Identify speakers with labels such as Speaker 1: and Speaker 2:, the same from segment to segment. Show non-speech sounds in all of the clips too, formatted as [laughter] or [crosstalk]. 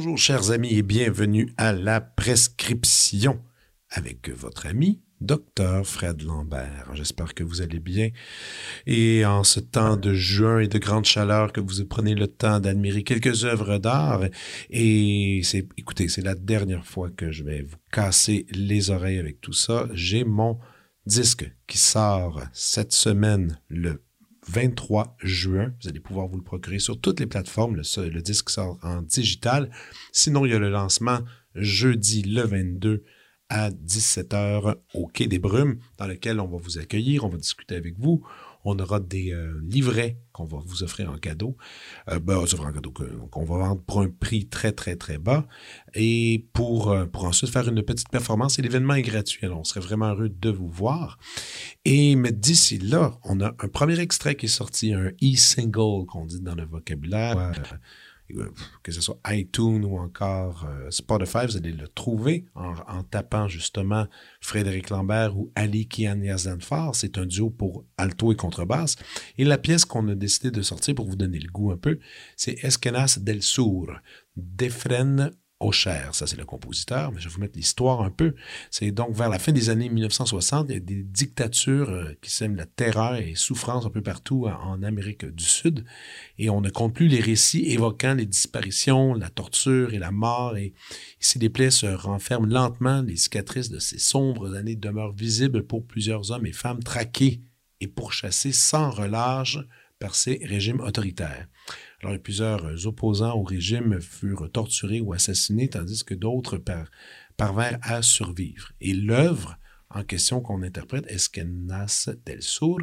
Speaker 1: bonjour chers amis et bienvenue à la prescription avec votre ami Docteur Fred Lambert. J'espère que vous allez bien et en ce temps de juin et de grande chaleur que vous prenez le temps d'admirer quelques œuvres d'art et c'est écoutez, c'est la dernière fois que je vais vous casser les oreilles avec tout ça. J'ai mon disque qui sort cette semaine le 23 juin. Vous allez pouvoir vous le procurer sur toutes les plateformes. Le, disque sort en digital. Sinon, il y a le lancement jeudi le 22 à 17h au Quai des Brumes, dans lequel on va vous accueillir, on va discuter avec vous. On aura des euh, livrets qu'on va vous offrir en cadeau. Euh, ben, qu'on va vendre pour un prix très, très, très bas. Et pour, euh, pour ensuite faire une petite performance. Et l'événement est gratuit. Alors, on serait vraiment heureux de vous voir. Et mais d'ici là, on a un premier extrait qui est sorti, un e-single qu'on dit dans le vocabulaire. Que ce soit iTunes ou encore euh, Spotify, vous allez le trouver en, tapant justement Frédéric Lambert ou Ali Kian Yazdanfar. C'est un duo pour alto et contrebasse. Et la pièce qu'on a décidé de sortir pour vous donner le goût un peu, c'est Esquenas del Sur, d'Efren cher, ça c'est le compositeur, mais je vais vous mettre l'histoire un peu. C'est donc vers la fin des années 1960, il y a des dictatures euh, qui sèment la terreur et souffrance un peu partout en Amérique du Sud, et on ne compte plus les récits évoquant les disparitions, la torture et la mort, et ici les plaies se renferment lentement, les cicatrices de ces sombres années demeurent visibles pour plusieurs hommes et femmes traqués et pourchassés sans relâche par ces régimes autoritaires. Alors, plusieurs euh, opposants au régime furent torturés ou assassinés, tandis que d'autres parvinrent à survivre. Et l'œuvre en question qu'on interprète, Esquenas del Sur,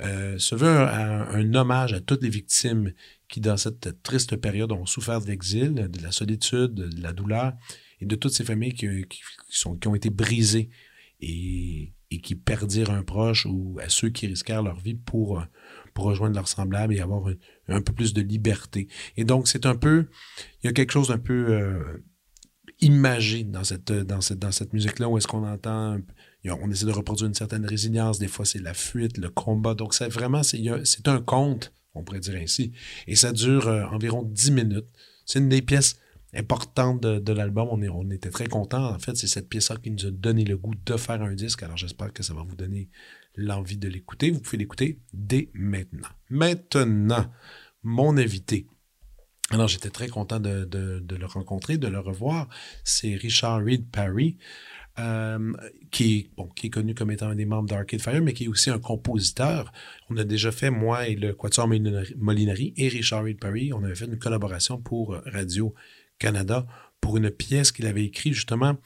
Speaker 1: euh, se veut un, hommage à toutes les victimes qui, dans cette triste période, ont souffert de l'exil, de la solitude, de la douleur, et de toutes ces familles qui ont été brisées et, et, qui perdirent un proche ou à ceux qui risquèrent leur vie pour, pour rejoindre leurs semblables et avoir un, peu plus de liberté. Et donc, c'est un peu, il y a quelque chose d'un peu euh, imagé dans cette, dans cette, dans cette musique-là où est-ce qu'on entend, on essaie de reproduire une certaine résilience, des fois c'est la fuite, le combat. Donc, c'est vraiment, c'est un conte, on pourrait dire ainsi. Et ça dure euh, environ 10 minutes. C'est une des pièces importantes de, l'album. On, était très contents. En fait, c'est cette pièce-là qui nous a donné le goût de faire un disque. Alors, j'espère que ça va vous donner l'envie de l'écouter, vous pouvez l'écouter dès maintenant. Maintenant, mon invité. Alors, j'étais très content de, le rencontrer, de le revoir. C'est Richard Reed Parry, euh, qui, bon, qui est connu comme étant un des membres d'Arcade Fire, mais qui est aussi un compositeur. On a déjà fait, moi et le Quatuor Molinari et Richard Reed Parry, on avait fait une collaboration pour Radio-Canada pour une pièce qu'il avait écrite justement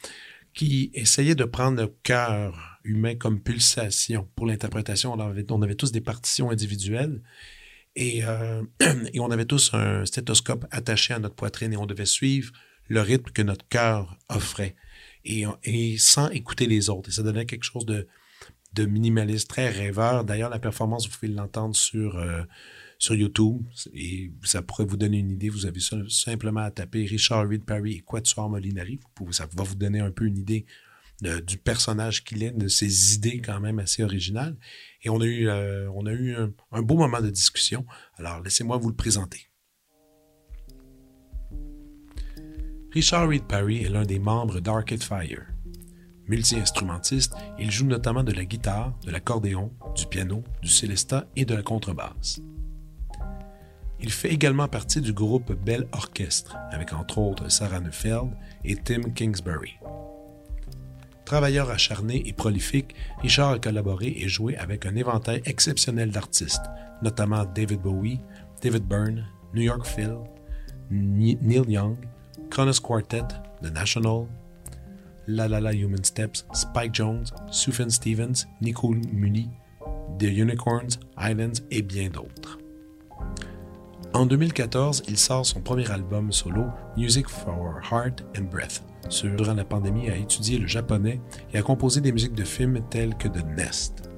Speaker 1: qui essayait de prendre le cœur humain comme pulsation pour l'interprétation. On avait, tous des partitions individuelles et, euh, [clears throat] et, on avait tous un stéthoscope attaché à notre poitrine et on devait suivre le rythme que notre cœur offrait et, sans écouter les autres. Et ça donnait quelque chose de, de minimaliste, très rêveur. D'ailleurs, la performance, vous pouvez l'entendre sur, euh, sur YouTube et ça pourrait vous donner une idée. Vous avez simplement à taper Richard Reed Parry et Quatuor Molinari. Vous ça va vous donner un peu une idée du personnage qu'il est, de ses idées quand même assez originales. Et on a eu, euh, on a eu un, beau moment de discussion. Alors, laissez-moi vous le présenter. Richard Reed Parry est l'un des membres d'Arcade Fire. Multi-instrumentiste, il joue notamment de la guitare, de l'accordéon, du piano, du célesta et de la contrebasse. Il fait également partie du groupe Bell Orchestre, avec entre autres Sarah Neufeld et Tim Kingsbury. Travailleur acharné et prolifique, Richard a collaboré et joué avec un éventail exceptionnel d'artistes, notamment David Bowie, David Byrne, New York Phil, Neil Young, Kronos Quartet, The National, La La La Human Steps, Spike Jones, Sufjan Stevens, Nicole Muni, The Unicorns, Islands et bien d'autres. En 2014, il sort son premier album solo, Music for Heart and Breath. Durant la pandémie, a étudié le japonais et a composé des musiques de films telles que The Nest.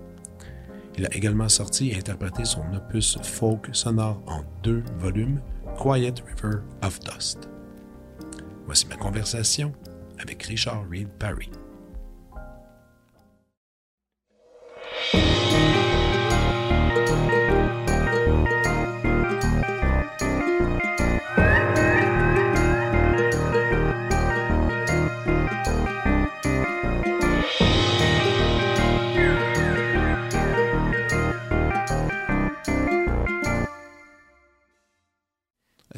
Speaker 2: Il a également sorti et interprété son opus folk sonore en deux volumes, Quiet River of Dust. Voici ma conversation avec Richard Reed Parry.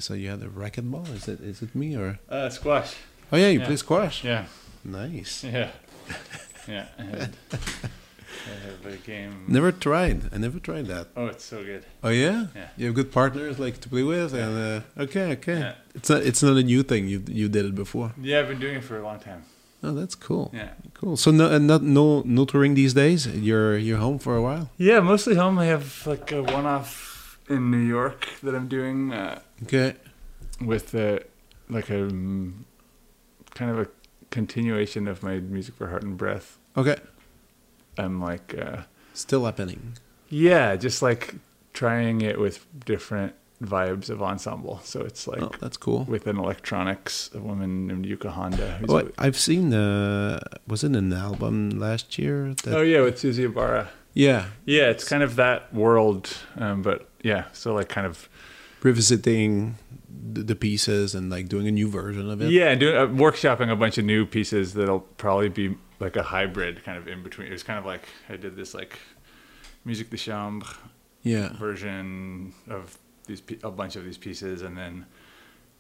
Speaker 2: So you had a racquetball? Is it is it me or?
Speaker 3: Uh, squash.
Speaker 2: Oh yeah, you
Speaker 3: Yeah.
Speaker 2: play squash.
Speaker 3: Yeah.
Speaker 2: Nice.
Speaker 3: Yeah. Yeah. I had, I have a game.
Speaker 2: Never tried. I never tried that.
Speaker 3: Oh, it's so good.
Speaker 2: Oh yeah.
Speaker 3: Yeah.
Speaker 2: You have good partners like to play with, and uh, okay, okay.
Speaker 3: Yeah.
Speaker 2: It's not it's not a new thing. You you did it before.
Speaker 3: Yeah, I've been doing it for a long time.
Speaker 2: Oh, that's cool.
Speaker 3: Yeah.
Speaker 2: Cool. So no, and not no no touring these days. You're you're home for a while.
Speaker 3: Yeah, mostly home. I have like a one-off in New York that I'm doing uh,
Speaker 2: Okay.
Speaker 3: with uh, like a um, kind of a continuation of my music for heart and breath.
Speaker 2: Okay.
Speaker 3: I'm like, uh,
Speaker 2: Still happening.
Speaker 3: yeah, just like trying it with different vibes of ensemble. So it's like
Speaker 2: oh, that's cool.
Speaker 3: with an electronics, a woman named Yuka Honda. who's
Speaker 2: Oh,
Speaker 3: a-
Speaker 2: I've seen. the was it an album last year? That,
Speaker 3: oh yeah, with Susie Ibarra.
Speaker 2: yeah.
Speaker 3: Yeah, it's kind of that world, um, but yeah, so like kind of
Speaker 2: Revisiting the, pieces and like doing a new version of it.
Speaker 3: yeah, and doing uh, workshopping a bunch of new pieces that'll probably be like a hybrid kind of in between. It was kind of like I did this like music de chambre
Speaker 2: Yeah.
Speaker 3: version of these a bunch of these pieces, and then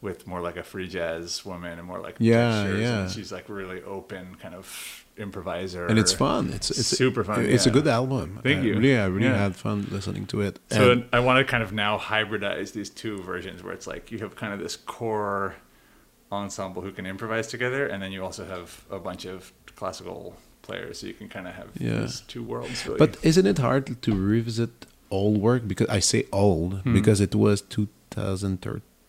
Speaker 3: with more like a free jazz woman and more like
Speaker 2: Yeah, yeah.
Speaker 3: And she's like really open kind of improviser,
Speaker 2: And it's fun. It's it's
Speaker 3: super fun.
Speaker 2: It's a good album.
Speaker 3: Thank
Speaker 2: I
Speaker 3: you.
Speaker 2: Really, I really
Speaker 3: Yeah.
Speaker 2: had fun listening to it.
Speaker 3: So
Speaker 2: And-
Speaker 3: I want to kind of now hybridize these two versions where it's like you have kind of this core ensemble who can improvise together, and then you also have a bunch of classical players, so you can kind of have
Speaker 2: Yeah.
Speaker 3: these two worlds. Really.
Speaker 2: But isn't it hard to revisit old work? Because I say old
Speaker 3: Hmm.
Speaker 2: because it was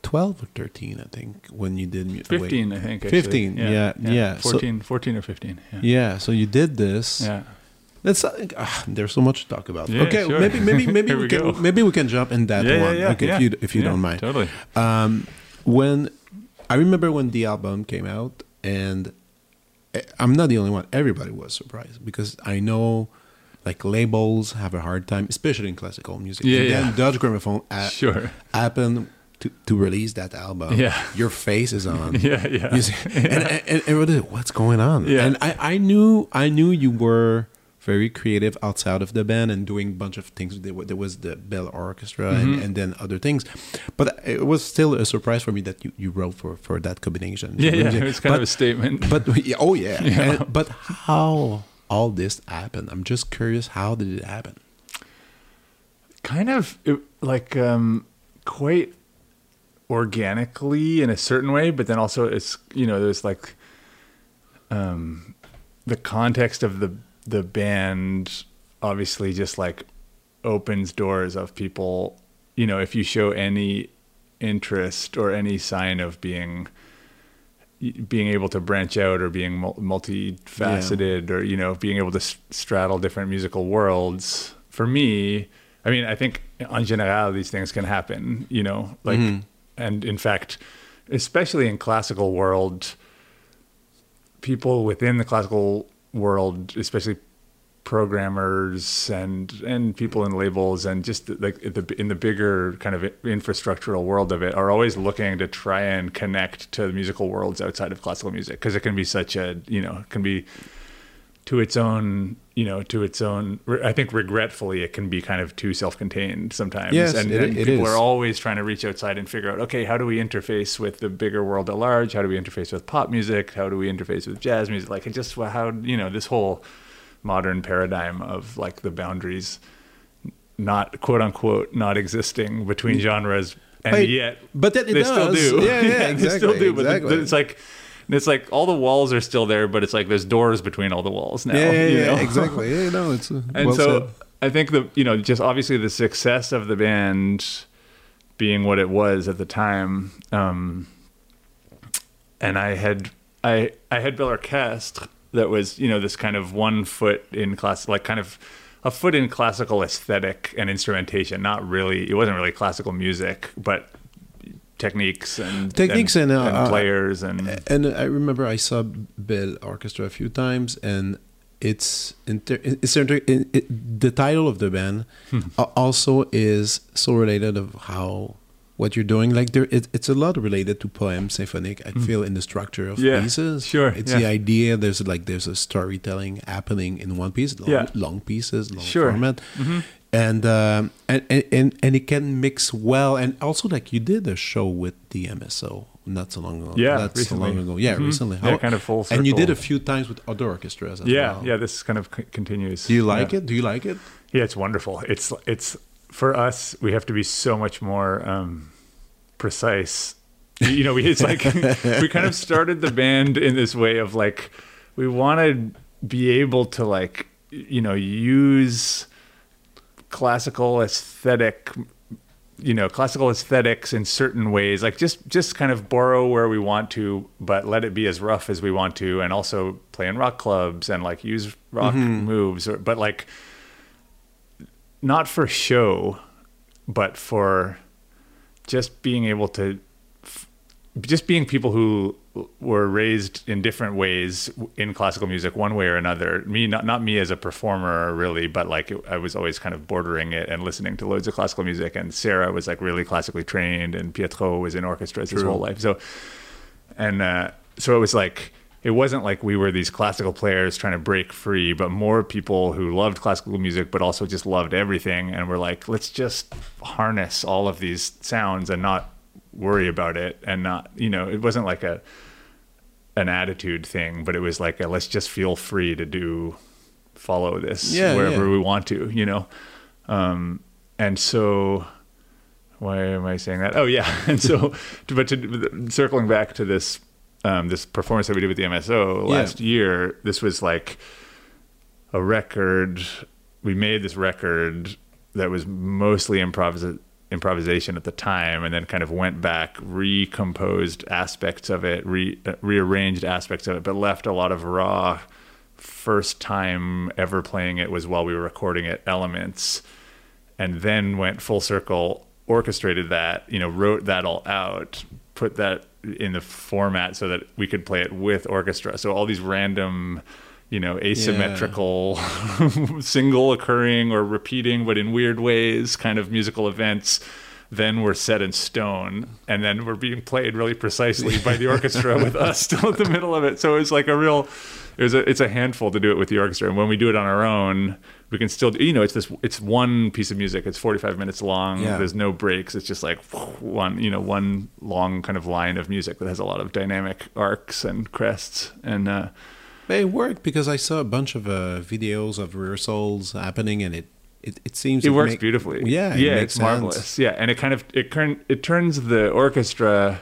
Speaker 2: 2012 or 13, I think, when you did mu- wait.
Speaker 3: 15, I think. Actually.
Speaker 2: 15, yeah, yeah. So-
Speaker 3: 14, 14 or 15. Yeah.
Speaker 2: Yeah, so you did this.
Speaker 3: Yeah.
Speaker 2: That's uh, ah, there's so much to talk about.
Speaker 3: Yeah,
Speaker 2: okay,
Speaker 3: sure.
Speaker 2: maybe maybe maybe [laughs] we,
Speaker 3: we
Speaker 2: can maybe we can jump in that
Speaker 3: yeah,
Speaker 2: one.
Speaker 3: yeah, yeah,
Speaker 2: okay,
Speaker 3: yeah.
Speaker 2: if you if you
Speaker 3: Yeah,
Speaker 2: don't mind.
Speaker 3: Totally.
Speaker 2: Um, when I remember when the album came out, and eh, I'm not the only one. Everybody was surprised because I know, like labels have a hard time, especially in classical music.
Speaker 3: Yeah,
Speaker 2: and
Speaker 3: yeah.
Speaker 2: Deutsche Grammophon a-
Speaker 3: Sure.
Speaker 2: happened to, to release that album.
Speaker 3: Yeah.
Speaker 2: your face is on. [laughs]
Speaker 3: Yeah, yeah.
Speaker 2: See- and, and, [laughs] and, and what is going on?
Speaker 3: Yeah.
Speaker 2: And I, I knew I knew you were very creative outside of the band and doing a bunch of things. There, was the Bell Orchestre and,
Speaker 3: Mm-hmm.
Speaker 2: and then other things, but it was still a surprise for me that you, you wrote for, for that combination.
Speaker 3: Yeah, yeah. It's kind
Speaker 2: but,
Speaker 3: of a statement.
Speaker 2: But oh yeah. [laughs]
Speaker 3: Yeah.
Speaker 2: And- but how all this happened? I'm just curious. How did it happen?
Speaker 3: kind of it, like um quite organically in a certain way but then also it's you know there's like um the context of the the band obviously just like opens doors of people you know if you show any interest or any sign of being being able to branch out or being mul- multifaceted or you know being able to straddle different musical worlds for me i mean i think en general these things can happen you know like and in fact especially in classical world people within the classical world especially programmers and and people in labels and just like the in the bigger kind of infrastructural world of it are always looking to try and connect to the musical worlds outside of classical music because it can be such a you know it can be to its own you know to its own i think regretfully it can be kind of too self-contained sometimes.
Speaker 2: Yes,
Speaker 3: and,
Speaker 2: it-
Speaker 3: and
Speaker 2: it
Speaker 3: people
Speaker 2: is.
Speaker 3: are always trying to reach outside and figure out okay how do we interface with the bigger world at large? How do we interface with pop music? How do we interface with jazz music? Like it just how you know this whole modern paradigm of like the boundaries not quote unquote not existing between mm. genres and
Speaker 2: But-
Speaker 3: yet
Speaker 2: but then it
Speaker 3: they still do.
Speaker 2: Yeah, yeah, [laughs]
Speaker 3: they still
Speaker 2: exactly,
Speaker 3: do but
Speaker 2: exactly.
Speaker 3: it's like it's like all the walls are still there but it's like there's doors between all the walls now
Speaker 2: Yeah, yeah, [laughs]
Speaker 3: you
Speaker 2: yeah,
Speaker 3: know?
Speaker 2: exactly. Yeah, no, it's uh,
Speaker 3: and
Speaker 2: well
Speaker 3: so
Speaker 2: said.
Speaker 3: I think the you know just obviously the success of the band being what it was at the time, um, and I had I I had Bell Orchestre that was you know this kind of one foot in class like kind of a foot in classical aesthetic and instrumentation. Not really. It wasn't really classical music, but techniques and
Speaker 2: Techniques and, uh, uh,
Speaker 3: players and
Speaker 2: And I remember I saw Bell Orchestre a few times, and it's inter- it's inter- it, it, the title of the band also is so related of how what you're doing. Like there, it, it's a lot related to poem symphonic. I feel in the structure of
Speaker 3: Yeah,
Speaker 2: pieces.
Speaker 3: sure,
Speaker 2: it's
Speaker 3: yeah.
Speaker 2: the idea. There's like there's a storytelling happening in one piece. Long,
Speaker 3: Yeah.
Speaker 2: long pieces, long
Speaker 3: Sure.
Speaker 2: format
Speaker 3: Mhm.
Speaker 2: And, um, and and and and it can mix well. And also, like you did a show with the MSO not so long ago.
Speaker 3: Yeah,
Speaker 2: not so
Speaker 3: recently.
Speaker 2: long ago. Yeah,
Speaker 3: Mhm.
Speaker 2: recently.
Speaker 3: Yeah, kind of full
Speaker 2: And you did a few times with other orchestras as
Speaker 3: yeah,
Speaker 2: well.
Speaker 3: yeah. This kind of c- continues.
Speaker 2: Do you like
Speaker 3: Yeah.
Speaker 2: it? Do you like it?
Speaker 3: Yeah, it's wonderful. It's it's for us. We have to be so much more um, precise. You you know, we, it's like [laughs] we kind of started the band in this way of like we want to be able to like you know use classical aesthetic you know classical aesthetics in certain ways like just just kind of borrow where we want to but let it be as rough as we want to and also play in rock clubs and like use rock mm-hmm. moves or, but like not for show but for just being able to just being people who were raised in different ways in classical music one way or another me not not me as a performer really but like it, I was always kind of bordering it and listening to loads of classical music. And Sarah was like really classically trained and Pietro was in orchestras his whole life. So and uh, so it was like it wasn't like we were these classical players trying to break free but more people who loved classical music but also just loved everything and were like let's just harness all of these sounds and not worry about it and not you know it wasn't like a an attitude thing but it was like a, let's just feel free to do follow this
Speaker 2: Yeah,
Speaker 3: wherever
Speaker 2: yeah.
Speaker 3: we want to you know um and so why am I saying that? Oh yeah, [laughs] and so, but to, circling back to this um, this performance that we did with the MSO
Speaker 2: Yeah.
Speaker 3: last year, this was like a record. We made this record that was mostly improvis- improvisation at the time, and then kind of went back, recomposed aspects of it, re- uh, rearranged aspects of it, but left a lot of raw. First time ever playing it was while we were recording it, elements and then went full circle, orchestrated that, you know, wrote that all out, put that in the format so that we could play it with orchestra. So all these random, you know, asymmetrical, [laughs] single occurring or repeating, but in weird ways, kind of musical events. Then were set in stone, and then were being played really precisely by the orchestra [laughs] with us still at the middle of it. So it's like a real, it was a, it's a handful to do it with the orchestra. And when we do it on our own, we can still, do, you know, it's this, it's one piece of music. It's 45 minutes long.
Speaker 2: Yeah.
Speaker 3: There's no breaks. It's just like one, you know, one long kind of line of music that has a lot of dynamic arcs and crests. And, uh,
Speaker 2: it worked because I saw a bunch of uh, videos of rehearsals happening, and it it, it seems
Speaker 3: it works
Speaker 2: make-
Speaker 3: beautifully.
Speaker 2: Yeah, it
Speaker 3: yeah,
Speaker 2: makes
Speaker 3: it's
Speaker 2: sense.
Speaker 3: marvelous. Yeah, and it kind of it turn it turns the orchestra.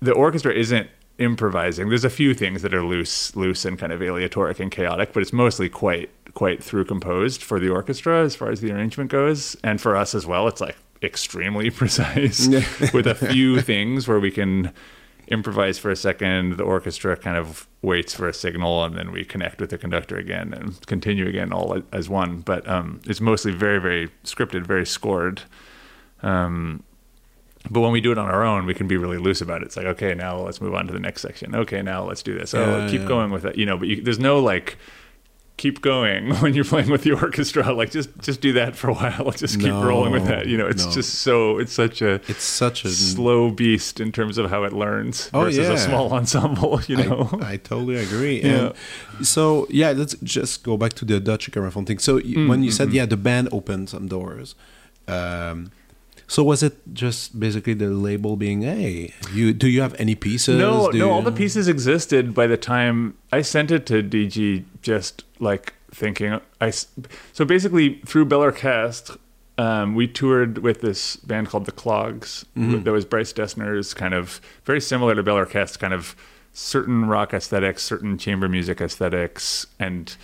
Speaker 3: The orchestra isn't improvising. There's a few things that are loose, loose and kind of aleatoric and chaotic, but it's mostly quite quite through composed for the orchestra as far as the arrangement goes, and for us as well. It's like extremely [laughs] precise with a few things where we can improvise for a second. The orchestra kind of waits for a signal, and then we connect with the conductor again and continue again, all as one. But um, it's mostly very, very scripted, very scored. Um, but when we do it on our own, we can be really loose about it. It's like, okay, now let's move on to the next section. Okay, now let's do this. Oh,
Speaker 2: Yeah,
Speaker 3: keep
Speaker 2: yeah.
Speaker 3: going with it. You know, but you, there's no like keep going [laughs] when you're playing with the orchestra. [laughs] Like just just do that for a while. [laughs] Just keep
Speaker 2: No,
Speaker 3: rolling with that. You know, it's
Speaker 2: no.
Speaker 3: just so it's such a
Speaker 2: It's such a
Speaker 3: slow beast in terms of how it learns
Speaker 2: Oh,
Speaker 3: versus
Speaker 2: yeah.
Speaker 3: a small ensemble. You know,
Speaker 2: I, I totally agree.
Speaker 3: Yeah.
Speaker 2: And so yeah, let's just go back to the Deutsche Grammophon thing. So
Speaker 3: Mm,
Speaker 2: when you said yeah, the band opened some doors. Um, so was it just basically the label being, hey, you do you have any pieces?
Speaker 3: no,
Speaker 2: Do
Speaker 3: no,
Speaker 2: you-
Speaker 3: all the pieces existed by the time I sent it to DG. Just like thinking, I so basically through Bell Orchestre, um, we toured with this band called the Clogs.
Speaker 2: Mm-hmm.
Speaker 3: That was Bryce Dessner's kind of very similar to Bell Orchestre, kind of certain rock aesthetics, certain chamber music aesthetics, and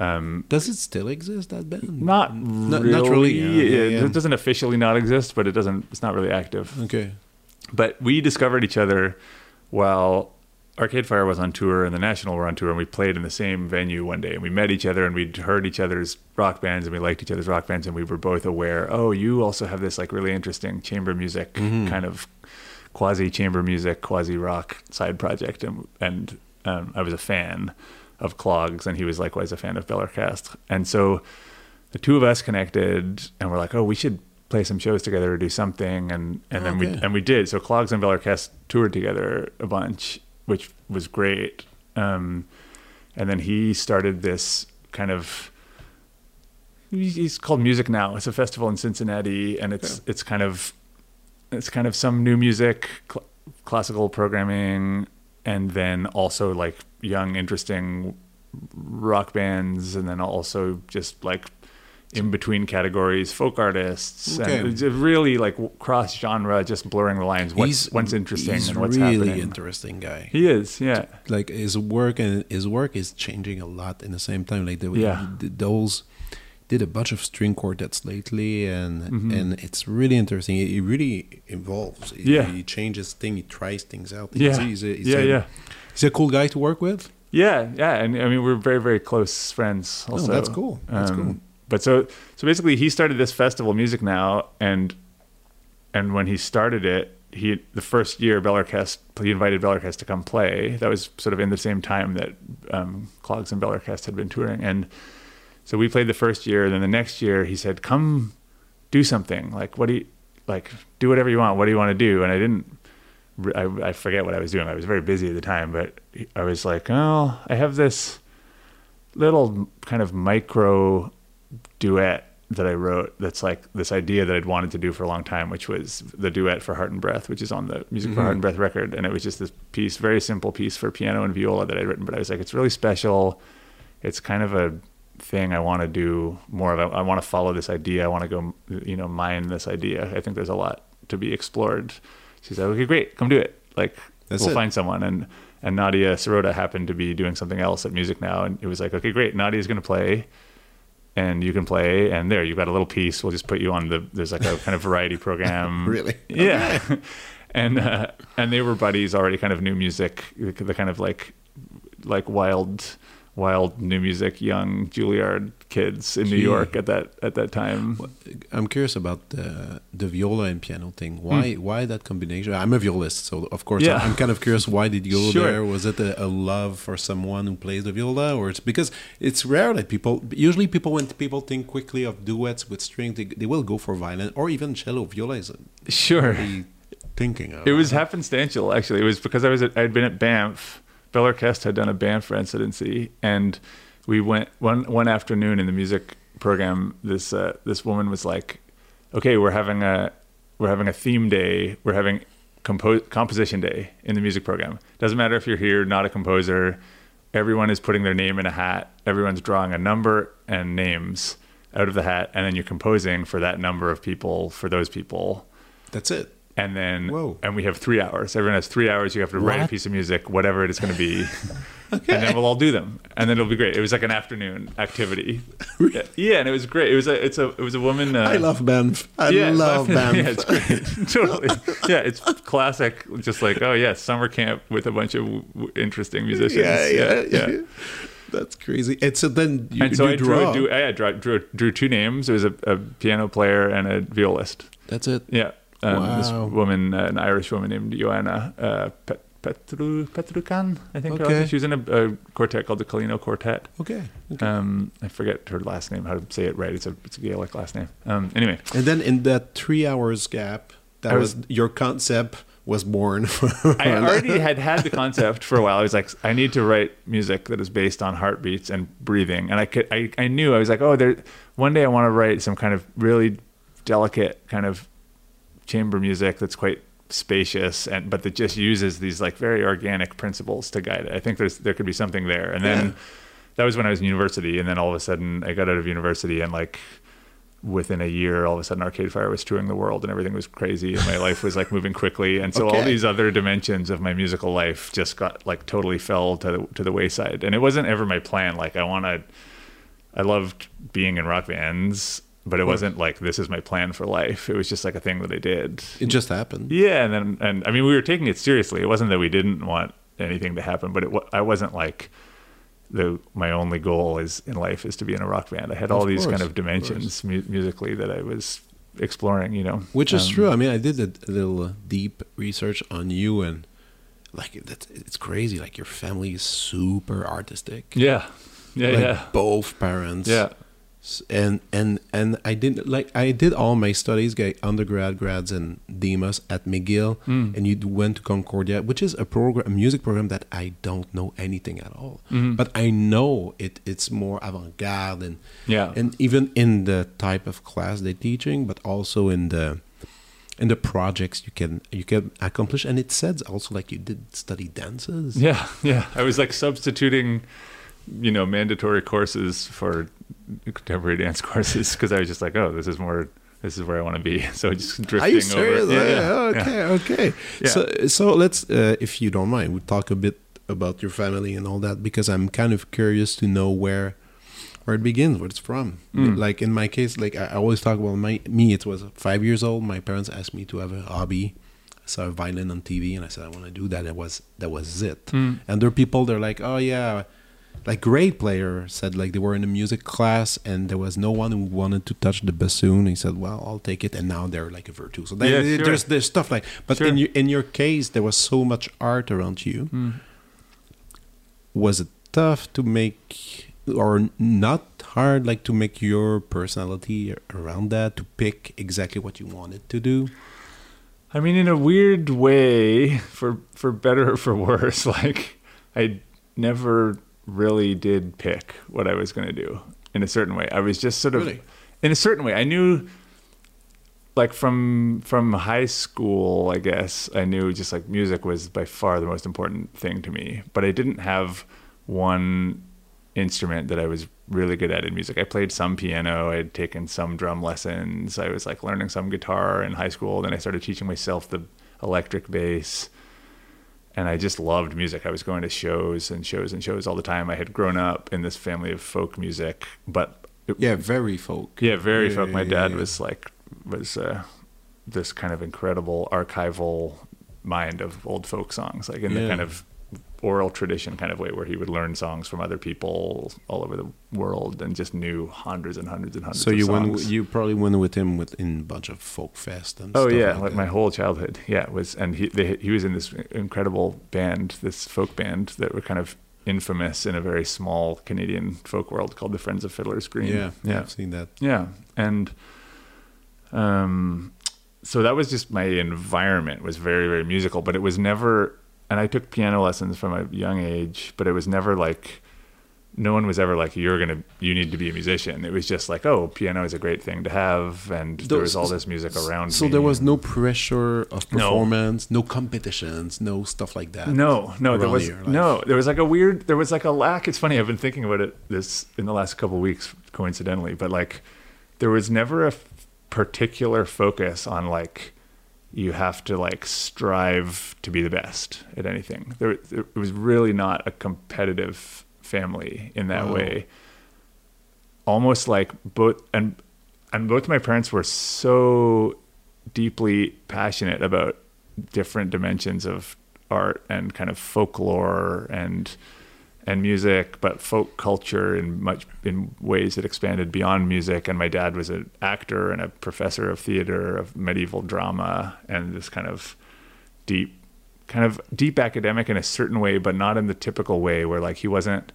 Speaker 3: um,
Speaker 2: Does it still exist that band?
Speaker 3: not
Speaker 2: not
Speaker 3: really.
Speaker 2: really, yeah,
Speaker 3: It,
Speaker 2: yeah.
Speaker 3: it doesn't officially not exist, but it doesn't. It's not really active.
Speaker 2: Okay.
Speaker 3: But we discovered each other while Arcade Fire was on tour and the National were on tour, and we played in the same venue one day, and we met each other, and we'd heard each other's rock bands, and we liked each other's rock bands, and we were both aware. Oh, you also have this like really interesting chamber music kind of quasi chamber music, quasi rock side project, and and um, I was a fan of Clogs, and he was likewise a fan of Bell Orchestre, and so the two of us connected, and we're like, oh, we should play some shows together or do something, and and then we and we did. So Clogs and Bell Orchestre toured together a bunch, which was great. Um, and then he started this kind of he's called Music Now. It's a festival in Cincinnati, and it's it's kind of it's kind of some new music, cl- classical programming, and then also like young, interesting rock bands, and then also just like in between categories, folk artists,
Speaker 2: Okay.
Speaker 3: and it's really like cross genre, just blurring the lines. What's what's interesting
Speaker 2: He's
Speaker 3: and what's
Speaker 2: really
Speaker 3: happening.
Speaker 2: interesting guy.
Speaker 3: He is, yeah,
Speaker 2: like his work and his work is changing a lot in the same time. Like the,
Speaker 3: Yeah.
Speaker 2: th- those did a bunch of string quartets lately, and
Speaker 3: Mhm.
Speaker 2: and it's really interesting. He he really evolves. He,
Speaker 3: Yeah.
Speaker 2: he changes things. He tries things out.
Speaker 3: yeah,
Speaker 2: he's, he's a, he's
Speaker 3: yeah,
Speaker 2: a,
Speaker 3: yeah.
Speaker 2: He's a cool guy to work with.
Speaker 3: Yeah, yeah, and I mean we're very very close friends.
Speaker 2: Oh, that's cool. That's cool.
Speaker 3: But so so basically, he started this festival, Music Now, and and when he started it, he the first year Bell Orchestre he invited Bell Orchestre to come play. That was sort of in the same time that um, Clogs and Bell Orchestre had been touring, and so we played the first year. And then the next year, he said, "Come, do something. Like what do you like? Do whatever you want. What do you want to do?" And I didn't. I, I forget what I was doing. I was very busy at the time, but I was like, "Oh, I have this little kind of micro duet that I wrote that's like this idea that I'd wanted to do for a long time, which was the duet for Heart and Breath, which is on the Music for Heart and mm-hmm. Breath record. And it was just this piece, very simple piece for piano and viola that I'd written, but I was like, it's really special. It's kind of a thing I want to do more of. I, I want to follow this idea. I want to go, you know, mine this idea. I think there's a lot to be explored. She like, okay, great, come do it. Like,
Speaker 2: That's
Speaker 3: we'll
Speaker 2: it.
Speaker 3: find someone. And, and Nadia Sirota happened to be doing something else at Music Now. And it was like, okay, great. Nadia's going to play and you can play and there you've got a little piece we'll just put you on the there's like a kind of variety [laughs] program
Speaker 2: Really?
Speaker 3: yeah [laughs] and uh, and they were buddies already kind of new music the, the kind of like like wild wild new music young Juilliard kids in New York at that at that time
Speaker 2: I'm curious about the the viola and piano thing. Why why that combination? I'm a violist, so of course
Speaker 3: Hmm. Yeah.
Speaker 2: I'm kind of curious. Why did you go [laughs]
Speaker 3: Sure.
Speaker 2: there? Was it a, a love for someone who plays the viola, or it's because it's rare that people usually people when people think quickly of duets with string, they, they will go for violin or even cello. Viola is
Speaker 3: sure
Speaker 2: thinking of.
Speaker 3: It was happenstantial, actually. It was because I was at, I'd been at Banff. Bell Orchestre had done a Banff residency, and we went one one afternoon in the music program. This uh, this woman was like, "Okay, we're having a we're having a theme day. We're having compo- composition day in the music program. Doesn't matter if you're here, not a composer. Everyone is putting their name in a hat. Everyone's drawing a number and names out of the hat, and then you're composing for that number of people for those people."
Speaker 2: That's it.
Speaker 3: And then
Speaker 2: Whoa.
Speaker 3: and we have three hours. Everyone has three hours. You have to write a piece of music, whatever it is going to be, okay. [laughs] and then we'll all do them, and then it'll be great. It was like an afternoon activity. [laughs] yeah, and it was great. It was a it's a it was a woman. Uh,
Speaker 2: I love Banff. I
Speaker 3: yeah,
Speaker 2: love Banff. [laughs]
Speaker 3: Yeah, it's great. totally. Yeah, it's classic. Just like oh yeah, summer camp with a bunch of w- interesting musicians.
Speaker 2: yeah, yeah, yeah. That's crazy. And so then you,
Speaker 3: And so
Speaker 2: you
Speaker 3: I drew,
Speaker 2: draw.
Speaker 3: a, drew, I drew, drew, drew two names. It was a, a piano player and a violist.
Speaker 2: That's it.
Speaker 3: Yeah. Um, This woman, uh, an Irish woman named Joanna uh, Pet- Petru Petrucan, I think.
Speaker 2: Okay.
Speaker 3: She was in a, a quartet called the Colino Quartet.
Speaker 2: Okay. okay.
Speaker 3: Um, I forget her last name, how to say it right. It's a, it's a Gaelic last name. Um, anyway,
Speaker 2: And then in that three hours gap, that was,
Speaker 3: was-
Speaker 2: your concept was born.
Speaker 3: I [laughs] already had had the concept for a while. I was like, I need to write music that is based on heartbeats and breathing. And I could, I, I knew I was like, oh, there. One day I want to write some kind of really delicate kind of chamber music that's quite spacious and but that just uses these like very organic principles to guide it. I think there's there could be something there. And then
Speaker 2: Yeah.
Speaker 3: that was when I was in university. And then all of a sudden I got out of university and like within a year, all of a sudden Arcade Fire was touring the world and everything was crazy and my life was like moving quickly. And so all these other dimensions of my musical life just got like totally fell to the, to the wayside. And it wasn't ever my plan. Like I want to, I loved being in rock bands, but it wasn't like this is my plan for life. It was just like a thing that I did.
Speaker 2: it just happened.
Speaker 3: Yeah, and then and I mean we were taking it seriously. It wasn't that we didn't want anything to happen. But it, I wasn't like the my only goal is in life is to be in a rock band. I had all
Speaker 2: Of
Speaker 3: these
Speaker 2: course,
Speaker 3: kind of
Speaker 2: of
Speaker 3: dimensions mu- musically that I was exploring. You know,
Speaker 2: Which is
Speaker 3: Um,
Speaker 2: true. I mean, I did a, little uh, deep research on you, and like it's crazy. Like your family is super artistic.
Speaker 3: Yeah, yeah,
Speaker 2: like
Speaker 3: yeah,
Speaker 2: both parents.
Speaker 3: yeah.
Speaker 2: And and and I did like I did all my studies, get undergrad, grads, and DMAs at McGill,
Speaker 3: Mm.
Speaker 2: and you went to Concordia, which is a program, a music program that I don't know anything at all.
Speaker 3: Mhm.
Speaker 2: But I know it. It's more avant-garde, and
Speaker 3: Yeah.
Speaker 2: and even in the type of class they're teaching, but also in the in the projects you can you can accomplish. And it says also like you did study dances.
Speaker 3: Yeah, [laughs] yeah. I was like substituting, you know, mandatory courses for [laughs] contemporary dance courses because I was just like, oh, this is more, this is where I want to be. [laughs] So just drifting
Speaker 2: Are you serious?
Speaker 3: over.
Speaker 2: Yeah,
Speaker 3: yeah.
Speaker 2: okay, okay.
Speaker 3: Yeah.
Speaker 2: So, so let's, uh, if you don't mind, we talk a bit about your family and all that because I'm kind of curious to know where where it begins, where it's from.
Speaker 3: Mm.
Speaker 2: Like in my case, like I always talk about my me. It was five years old. My parents asked me to have a hobby. I saw a violin on TV, and I said I want to do that. It was that was it.
Speaker 3: Mm.
Speaker 2: And there are people they're like, oh yeah, like great player said like they were in a music class and there was no one who wanted to touch the bassoon. He said, well, I'll take it, and now they're like a virtuoso. They-
Speaker 3: Yeah, sure.
Speaker 2: There's there's stuff like, but
Speaker 3: Sure.
Speaker 2: in your in your case, there was so much art around you.
Speaker 3: Mm.
Speaker 2: Was it tough to make or not hard like to make your personality around that to pick exactly what you wanted to do?
Speaker 3: I mean, in a weird way, [laughs] for for better or for worse, [laughs] like I never really did pick what I was going to do in a certain way. I was just sort of
Speaker 2: Really?
Speaker 3: in a certain way. I knew like from from high school, I guess, I knew just like music was by far the most important thing to me, but I didn't have one instrument that I was really good at in music. I played some piano, I had taken some drum lessons, I was like learning some guitar in high school, then I started teaching myself the electric bass. And I just loved music. I was going to shows and shows and shows all the time. I had grown up in this family of folk music, but it,
Speaker 2: Yeah, very folk.
Speaker 3: yeah, very
Speaker 2: Yeah,
Speaker 3: folk. My dad
Speaker 2: yeah.
Speaker 3: was like was uh, this kind of incredible archival mind of old folk songs, like in the kind of oral tradition kind of way, where he would learn songs from other people all over the world and just knew hundreds and hundreds and hundreds.
Speaker 2: So
Speaker 3: of
Speaker 2: you
Speaker 3: songs.
Speaker 2: went, you probably went with him with in a bunch of folk fest and
Speaker 3: Oh yeah,
Speaker 2: like
Speaker 3: like my whole childhood. Yeah, it was and he they, he was in this incredible band, this folk band that were kind of infamous in a very small Canadian folk world called the Friends of Fiddler's Green.
Speaker 2: yeah, yeah,
Speaker 3: yeah.
Speaker 2: I've seen that.
Speaker 3: Yeah, and um, so that was just my environment was very very musical, but it was never. And I took piano lessons from a young age, but it was never like. No one was ever like, "You're gonna, you need to be a musician." It was just like, "Oh, piano is a great thing to have," and there was all this music around.
Speaker 2: So
Speaker 3: me.
Speaker 2: there was no pressure of performance, no, competitions, no stuff like that.
Speaker 3: No, no, there was no, there was like a weird, there was like a lack. It's funny, I've been thinking about it this in the last couple of weeks, coincidentally, but like there was never a particular focus on like you have to like strive to be the best at anything. There, there it was really not a competitive family in that
Speaker 2: Wow.
Speaker 3: way. Almost like both and and both my parents were so deeply passionate about different dimensions of art and kind of folklore and and music, but folk culture in much in ways that expanded beyond music. And my dad was an actor and a professor of theater of medieval drama and this kind of deep kind of deep academic in a certain way, but not in the typical way where like he wasn't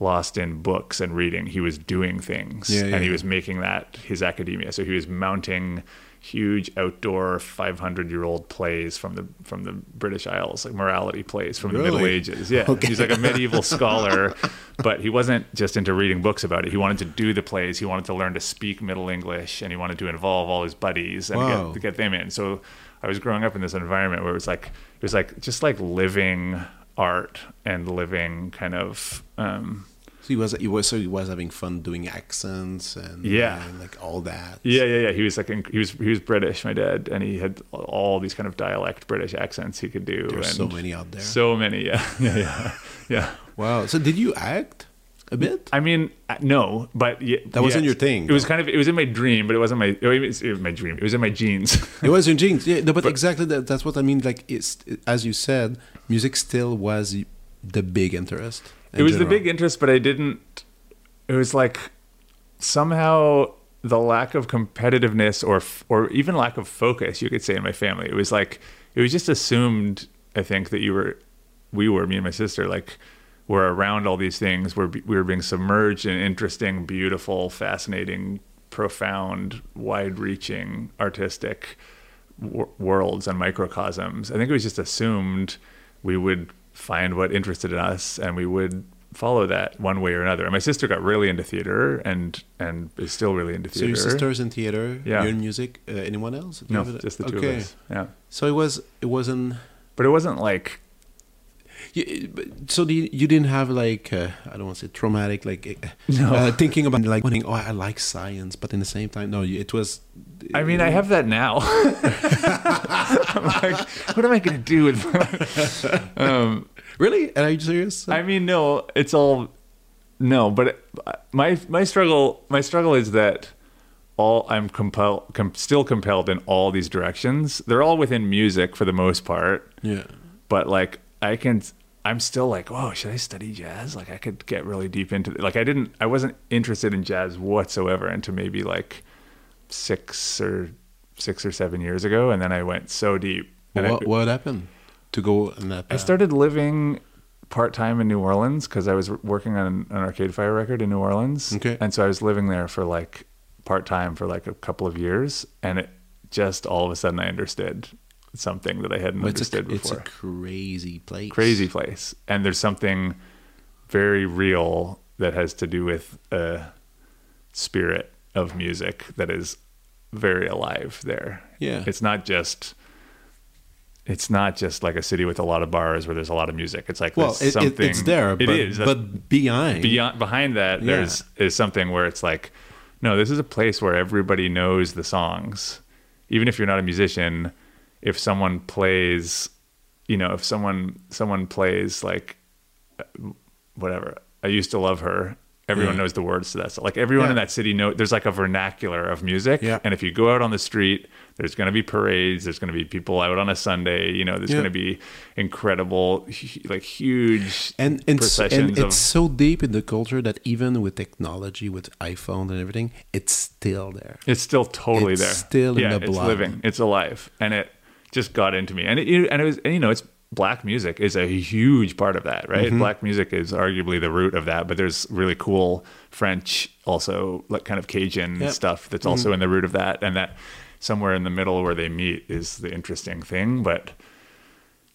Speaker 3: lost in books and reading. He was doing things
Speaker 2: Yeah, yeah,
Speaker 3: and he
Speaker 2: yeah.
Speaker 3: was making that his academia. So he was mounting huge outdoor 500 year old plays from the from the British Isles, like morality plays from the Middle Ages. Yeah,
Speaker 2: Okay.
Speaker 3: he's like a medieval [laughs] scholar, but he wasn't just into reading books about it. He wanted to do the plays. He wanted to learn to speak Middle English, and he wanted to involve all his buddies and
Speaker 2: Wow.
Speaker 3: get, to get them in. So I was growing up in this environment where it was like it was like just like living art and living kind of um,
Speaker 2: he was, he was, so he was having fun doing accents and
Speaker 3: Yeah.
Speaker 2: and like all that.
Speaker 3: Yeah, yeah, yeah. He was like he was he was British, my dad, and he had all these kind of dialect British accents he could do.
Speaker 2: There's so many out there.
Speaker 3: So many, yeah, yeah, [laughs] [laughs] yeah, yeah.
Speaker 2: Wow. So did you act? a bit.
Speaker 3: I mean, uh, no, but yeah,
Speaker 2: That wasn't
Speaker 3: yes.
Speaker 2: your thing,
Speaker 3: It was kind of it was in my dream, but it wasn't my it was, it was my dream. It was in my genes.
Speaker 2: It was in jeans. Yeah, no, but, exactly that, that's what I mean. Like, it's as you said, music still was the big interest.
Speaker 3: It was the big interest, but I didn't. It was like somehow the lack of competitiveness, or or even lack of focus, you could say, in my family. It was like it was just assumed. I think that you were, we were, me and my sister, like we're around all these things. We're we were being submerged in interesting, beautiful, fascinating, profound, wide-reaching, artistic wor- worlds and microcosms. I think it was just assumed we would find what interested in us and we would follow that one way or another. And my sister got really into theater and and is still really into theater.
Speaker 2: So your sister's in theater.
Speaker 3: Yeah.
Speaker 2: You're in music. Uh, anyone else?
Speaker 3: No, just the two
Speaker 2: okay.
Speaker 3: of us. Yeah.
Speaker 2: So it was. It wasn't.
Speaker 3: But it wasn't like
Speaker 2: You, so the, you didn't have like uh, I don't want to say traumatic like uh,
Speaker 3: No.
Speaker 2: uh, thinking about like wanting oh I like science but in the same time no it was
Speaker 3: I mean, I have that now. [laughs] I'm like, what am I going to do with [laughs] [laughs] um,
Speaker 2: really are you serious
Speaker 3: I mean, no, it's all no, but it, my my struggle my struggle is that all I'm compelled com, still compelled in all these directions. They're all within music for the most part,
Speaker 2: yeah
Speaker 3: but like I can I'm still like, "Oh, should I study jazz?" Like I could get really deep into it. like I didn't I wasn't interested in jazz whatsoever until maybe like 6 or 6 or 7 years ago and then I went so deep. And I-
Speaker 2: what, what happened to go in that
Speaker 3: I started living part time in New Orleans because I was working on an Arcade Fire record in New Orleans.
Speaker 2: Okay.
Speaker 3: And so I was living there for like part time for like a couple of years. And it just all of a sudden I understood something that I hadn't
Speaker 2: But it's a,
Speaker 3: understood
Speaker 2: it's a crazy place
Speaker 3: Crazy place. And there's something very real that has to do with a spirit of music that is very alive there.
Speaker 2: Yeah.
Speaker 3: It's not just it's not just like a city with a lot of bars where there's a lot of music. It's like
Speaker 2: well
Speaker 3: there's
Speaker 2: it, it,
Speaker 3: something
Speaker 2: it's there
Speaker 3: It
Speaker 2: but,
Speaker 3: is. That's
Speaker 2: but behind
Speaker 3: beyond behind that
Speaker 2: Yeah.
Speaker 3: there's is something where it's like no this is a place where everybody knows the songs even if you're not a musician if someone plays you know if someone someone plays like uh, whatever i used to love her everyone
Speaker 2: Yeah.
Speaker 3: knows the words to that so like everyone in that city know there's like a vernacular of music
Speaker 2: Yeah.
Speaker 3: and if you go out on the street there's going to be parades there's going to be people out on a sunday you know there's
Speaker 2: Yeah.
Speaker 3: going to be incredible like huge
Speaker 2: and and, and it's so deep in the culture that even with technology with iphone and everything it's still there
Speaker 3: It's still totally
Speaker 2: It's
Speaker 3: there.
Speaker 2: still in
Speaker 3: yeah,
Speaker 2: the
Speaker 3: it's
Speaker 2: blood.
Speaker 3: living. It's alive, and it just got into me. And it, and it was, and, you know, it's black music is a huge part of that,
Speaker 2: Mm-hmm.
Speaker 3: right? Black music is arguably the root of that, but there's really cool French, also like kind of Cajun
Speaker 2: Yep.
Speaker 3: stuff that's
Speaker 2: Mm-hmm.
Speaker 3: also in the root of that, and that somewhere in the middle where they meet is the interesting thing, but.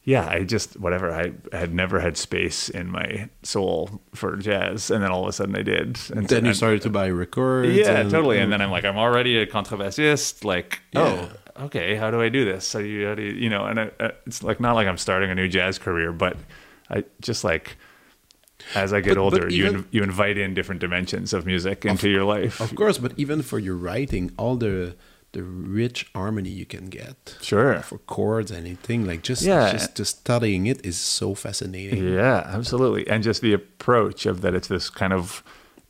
Speaker 3: Yeah, I just whatever. I had never had space in my soul for jazz, and then all of a sudden I did. And
Speaker 2: then you
Speaker 3: and-
Speaker 2: started to buy records
Speaker 3: yeah,
Speaker 2: and-
Speaker 3: totally. And then I'm like, I'm already a contrabassist. Like,
Speaker 2: Yeah.
Speaker 3: oh, okay. How do I do this? Do you, how do you, you know? And I, it's like not like I'm starting a new jazz career, but I just like as I get
Speaker 2: But-
Speaker 3: older,
Speaker 2: but
Speaker 3: you
Speaker 2: even-
Speaker 3: in, you invite in different dimensions of music into your life.
Speaker 2: Of course, but even for your writing, all the the rich harmony you can get
Speaker 3: Sure.
Speaker 2: for chords, anything like just
Speaker 3: Yeah.
Speaker 2: just just studying it is so fascinating.
Speaker 3: Yeah, absolutely. And just the approach of that it's this kind of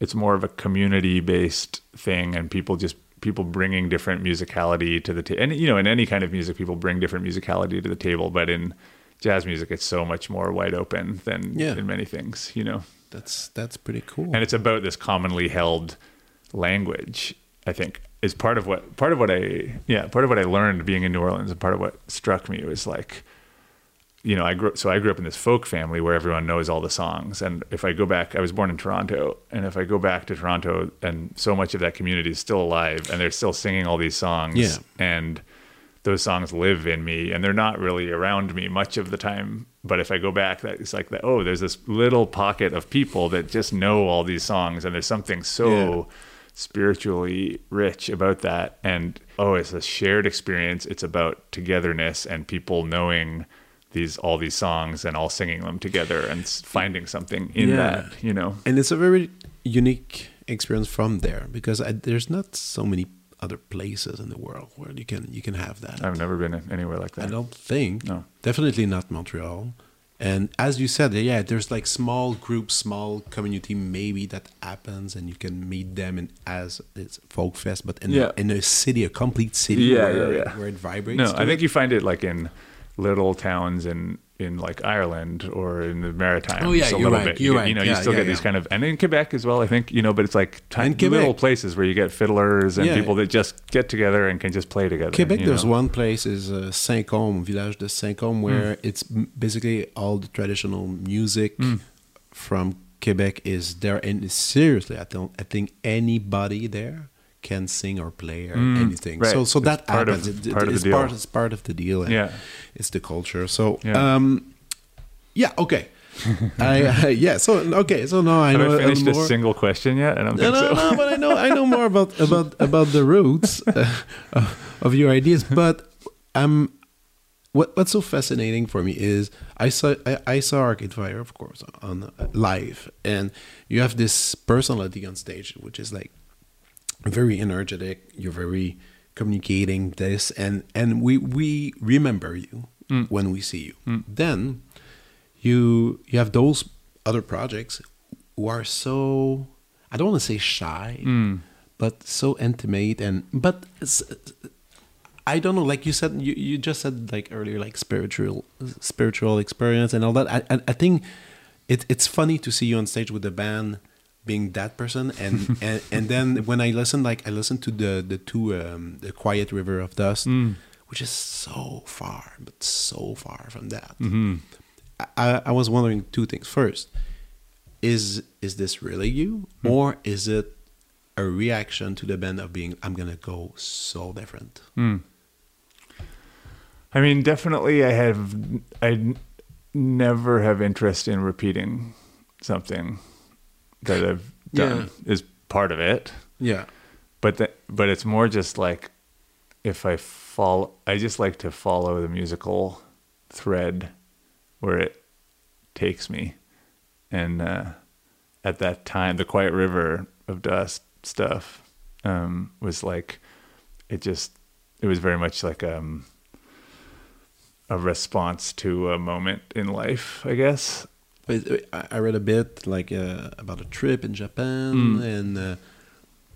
Speaker 3: it's more of a community based thing and people just people bringing different musicality to the table. And you know, in any kind of music people bring different musicality to the table, but in jazz music it's so much more wide open than
Speaker 2: Yeah.
Speaker 3: in many things, you know.
Speaker 2: That's that's pretty cool.
Speaker 3: And it's about this commonly held language, I think. Is part of what part of what I yeah, part of what I learned being in New Orleans and part of what struck me was like you know, I grew so I grew up in this folk family where everyone knows all the songs. And if I go back, I was born in Toronto, and if I go back to Toronto, and so much of that community is still alive, and they're still singing all these songs,
Speaker 2: Yeah.
Speaker 3: and those songs live in me, and they're not really around me much of the time. But if I go back, that it's like that. Oh, there's this little pocket of people that just know all these songs, and there's something so
Speaker 2: Yeah.
Speaker 3: Spiritually rich about that. And oh, it's a shared experience. It's about togetherness and people knowing these all these songs and all singing them together and finding something in
Speaker 2: Yeah.
Speaker 3: that. You know,
Speaker 2: and it's a very unique experience from there because I, there's not so many other places in the world where you can you can have that.
Speaker 3: I've never been anywhere like that.
Speaker 2: I don't think.
Speaker 3: No.
Speaker 2: Definitely not Montreal. And as you said, yeah, there's like small groups, small community maybe that happens, and you can meet them in as it's folk fest, but in
Speaker 3: Yeah.
Speaker 2: a, in a city, a complete city,
Speaker 3: Yeah,
Speaker 2: where,
Speaker 3: yeah, yeah.
Speaker 2: where it vibrates.
Speaker 3: No, I think
Speaker 2: it.
Speaker 3: you find it like in little towns in in like Ireland or in the Maritimes.
Speaker 2: Oh, yeah,
Speaker 3: a
Speaker 2: you're
Speaker 3: little
Speaker 2: right,
Speaker 3: bit.
Speaker 2: you're
Speaker 3: you,
Speaker 2: right.
Speaker 3: You know,
Speaker 2: Yeah,
Speaker 3: you still
Speaker 2: yeah,
Speaker 3: get these kind of, and in Quebec as well. I think you know, but it's like tiny
Speaker 2: Quebec.
Speaker 3: little places where you get fiddlers and
Speaker 2: Yeah.
Speaker 3: people that just get together and can just play together.
Speaker 2: Quebec, there's
Speaker 3: know?
Speaker 2: one place is uh, Saint-Côme, village de Saint-Côme, where
Speaker 3: Mm.
Speaker 2: it's basically all the traditional music
Speaker 3: Mm.
Speaker 2: from Quebec is there. And seriously, I don't, I think anybody there can sing or play or
Speaker 3: Mm,
Speaker 2: anything.
Speaker 3: right.
Speaker 2: So, so
Speaker 3: It's
Speaker 2: that
Speaker 3: part of-
Speaker 2: happens. It-
Speaker 3: part of the
Speaker 2: it's
Speaker 3: deal.
Speaker 2: part, it's part of the deal.
Speaker 3: Yeah.
Speaker 2: it's the culture. So,
Speaker 3: Yeah.
Speaker 2: um, yeah, okay. [laughs] I, uh, yeah, so okay, so now I
Speaker 3: Have
Speaker 2: know
Speaker 3: I finished
Speaker 2: a
Speaker 3: a single question yet? And I don't
Speaker 2: No,
Speaker 3: think
Speaker 2: no,
Speaker 3: so.
Speaker 2: no, but I know I know more about [laughs] about about the roots uh, of, of your ideas. But um, what what's so fascinating for me is I saw I, I saw Arcade Fire, of course, on uh, live, and you have this personality on stage, which is like very energetic. You're very communicating this, and and we we remember you
Speaker 3: Mm.
Speaker 2: when we see you.
Speaker 3: Mm.
Speaker 2: Then you you have those other projects who are so I don't want to say shy,
Speaker 3: Mm.
Speaker 2: but so intimate and but I don't know. Like you said, you, you just said like earlier, like spiritual spiritual experience and all that. I I, I think it, it's funny to see you on stage with the band being that person and [laughs] and, and then when I listen like I listen to the the two um, the Quiet River of Dust,
Speaker 3: Mm.
Speaker 2: which is so far but so far from that.
Speaker 3: Mhm.
Speaker 2: I, I was wondering two things. First, is is this really you,
Speaker 3: Hmm.
Speaker 2: or is it a reaction to the band of being I'm gonna go so different?
Speaker 3: Mm. I mean, definitely, I have. I n- never have interest in repeating something that I've done is part of it.
Speaker 2: Yeah,
Speaker 3: But the, but it's more just like if I follow. I just like to follow the musical thread where it takes me, and uh, at that time, the Quiet River of Dust stuff um, was like it just it was very much like um a response to a moment in life, I guess.
Speaker 2: But I I read a bit like uh, about a trip in Japan
Speaker 3: Mm.
Speaker 2: and uh,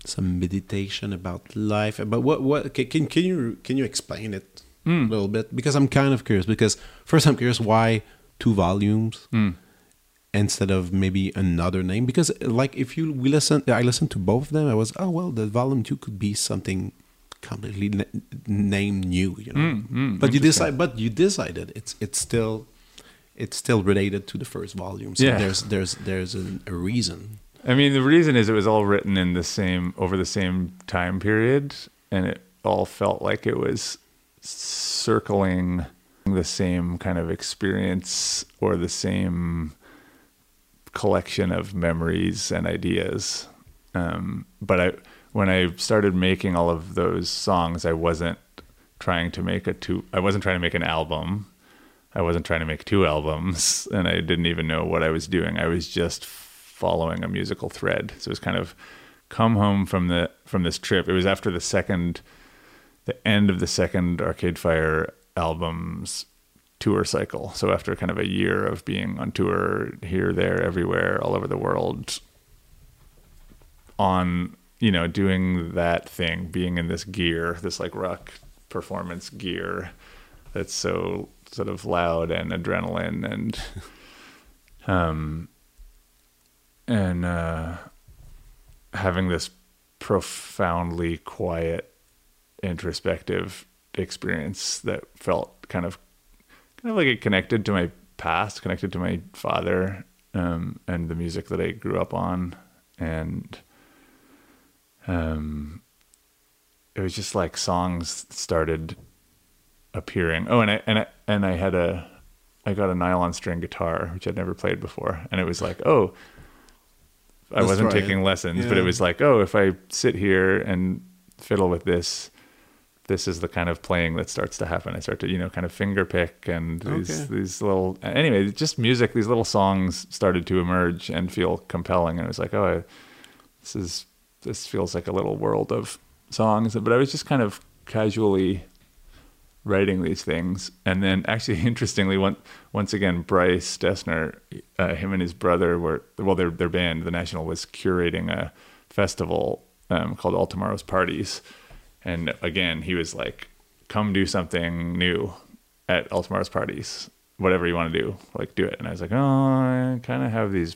Speaker 2: some meditation about life. But what what can can you can you explain it
Speaker 3: Mm.
Speaker 2: a little bit? Because I'm kind of curious. Because first, I'm curious why two volumes.
Speaker 3: Mm.
Speaker 2: instead of maybe another name because like if you we listen i listened to both of them i was oh well the volume two could be something completely na- name new you know
Speaker 3: Mm, mm,
Speaker 2: but you decide but you decided it's it's still it's still related to the first volume so
Speaker 3: Yeah.
Speaker 2: there's there's there's an, a reason
Speaker 3: I mean, the reason is it was all written in the same over the same time period, and it all felt like it was circling the same kind of experience or the same collection of memories and ideas. Um, but I, when I started making all of those songs, I wasn't trying to make a two. I wasn't trying to make an album. I wasn't trying to make two albums, [laughs] and I didn't even know what I was doing. I was just following a musical thread. So it was kind of come home from the from this trip. It was after the second, the end of the second Arcade Fire album's tour cycle. So after kind of a year of being on tour here, there, everywhere, all over the world, on you know doing that thing, being in this gear, this like rock performance gear that's so sort of loud and adrenaline and [laughs] um and uh having this profoundly quiet introspective experience that felt kind of kind of like it connected to my past connected to my father um and the music that I grew up on. And um it was just like songs started appearing. Oh, and I and I and I had a I got a nylon string guitar which I'd never played before, and it was like, oh, I
Speaker 2: Let's
Speaker 3: wasn't taking
Speaker 2: it.
Speaker 3: lessons, but it was like, oh, if I sit here and fiddle with this, this is the kind of playing that starts to happen. I start to you know kind of finger pick and these
Speaker 2: Okay.
Speaker 3: these little anyway, just music. These little songs started to emerge and feel compelling, and it was like, oh, I, this is this feels like a little world of songs. But I was just kind of casually writing these things. And then, actually, [laughs] interestingly, one, once again, Bryce Dessner, uh, him and his brother were well, their their band, the National, was curating a festival um, called All Tomorrow's Parties, and again, he was like, "Come do something new at All Tomorrow's Parties." Whatever you want to do, like do it. And I was like, oh, I kind of have these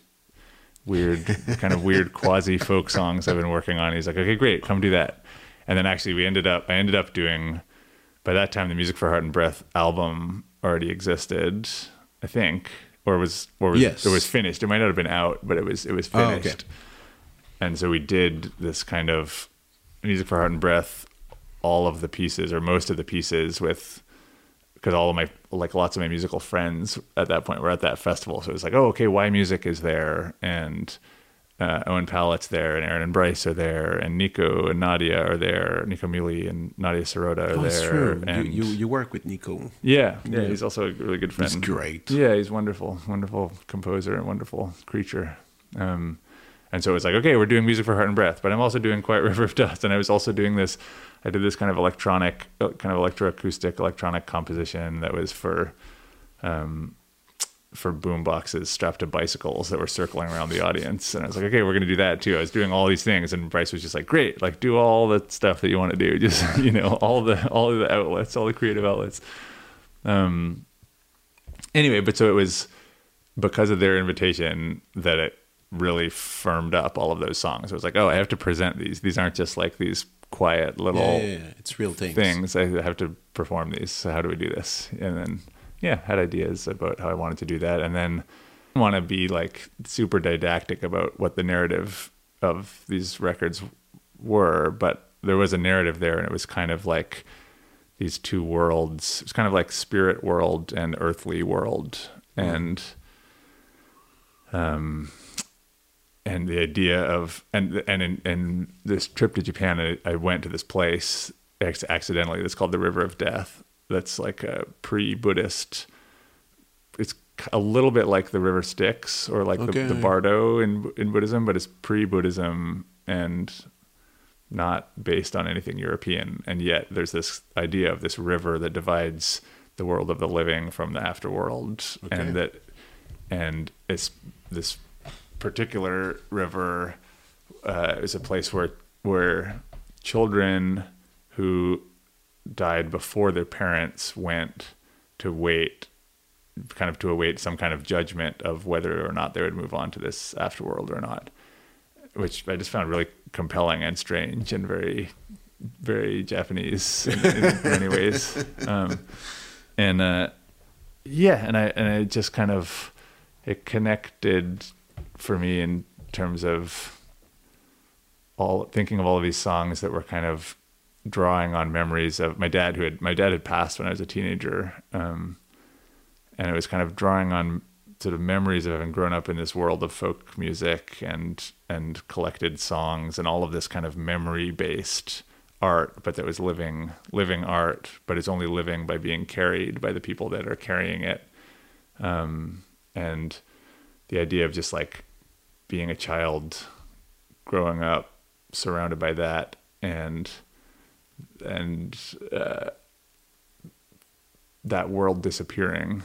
Speaker 3: weird, kind of weird [laughs] quasi folk songs I've been working on. He's like, okay, great, come do that. And then actually, we ended up, I ended up doing, by that time, the Music for Heart and Breath album already existed, I think, or was, or was,
Speaker 2: Yes.
Speaker 3: it was finished. It might not have been out, but it was, it was
Speaker 2: Oh, okay.
Speaker 3: finished. And so we did this kind of Music for Heart and Breath, all of the pieces or most of the pieces with because all of my like lots of my musical friends at that point were at that festival. So it was like, oh, okay, why Music is there, and uh, Owen Pallett's there, and Aaron and Bryce are there, and Nico and Nadia are there. Nico Muhly and Nadia Sirota are
Speaker 2: Oh,
Speaker 3: there.
Speaker 2: that's true.
Speaker 3: And
Speaker 2: you, you you work with Nico.
Speaker 3: yeah, yeah,
Speaker 2: Yeah.
Speaker 3: he's also a really good friend.
Speaker 2: He's great.
Speaker 3: Yeah, he's wonderful, wonderful composer and wonderful creature. Um, and so it was like, okay, we're doing music for Heart and Breath, but I'm also doing Quiet [laughs] River of Dust, and I was also doing this. I did this kind of electronic, uh, kind of electroacoustic electronic composition that was for, um, for boom boxes strapped to bicycles that were circling around the audience. And I was like, okay, we're gonna do that too. I was doing all these things, and Bryce was just like, great, like do all the stuff that you want to do, [laughs] just you know, all the all the outlets, all the creative outlets. Um, anyway, but so it was because of their invitation that it really firmed up all of those songs. It was like, oh, I have to present these. These aren't just like these quiet little
Speaker 2: Yeah, yeah, yeah. It's real things.
Speaker 3: things. I have to perform these. So how do we do this? And then, yeah, had ideas about how I wanted to do that, and then want to be like super didactic about what the narrative of these records were, but there was a narrative there, and it was kind of like these two worlds. It's kind of like spirit world and earthly world, and um, and the idea of and and in, in this trip to Japan, I, I went to this place accidentally. That's called the River of Death. That's like a pre-Buddhist. It's a little bit like the River Styx or like
Speaker 2: Okay.
Speaker 3: the, the Bardo in in Buddhism, but it's pre-Buddhism and not based on anything European. And yet there's this idea of this river that divides the world of the living from the afterworld,
Speaker 2: Okay.
Speaker 3: and that and it's this particular river uh, is a place where where children who died before their parents went to wait kind of to await some kind of judgment of whether or not they would move on to this afterworld or not which i just found really compelling and strange and very very japanese in, in [laughs] many ways. Um, and uh, yeah and i and i just kind of it connected for me in terms of all thinking of all of these songs that were kind of drawing on memories of my dad who had my dad had passed when I was a teenager um, and it was kind of drawing on sort of memories of having grown up in this world of folk music and and collected songs and all of this kind of memory based art but that was living living art but it's only living by being carried by the people that are carrying it. Um, and the idea of just like being a child growing up surrounded by that and and uh, that world disappearing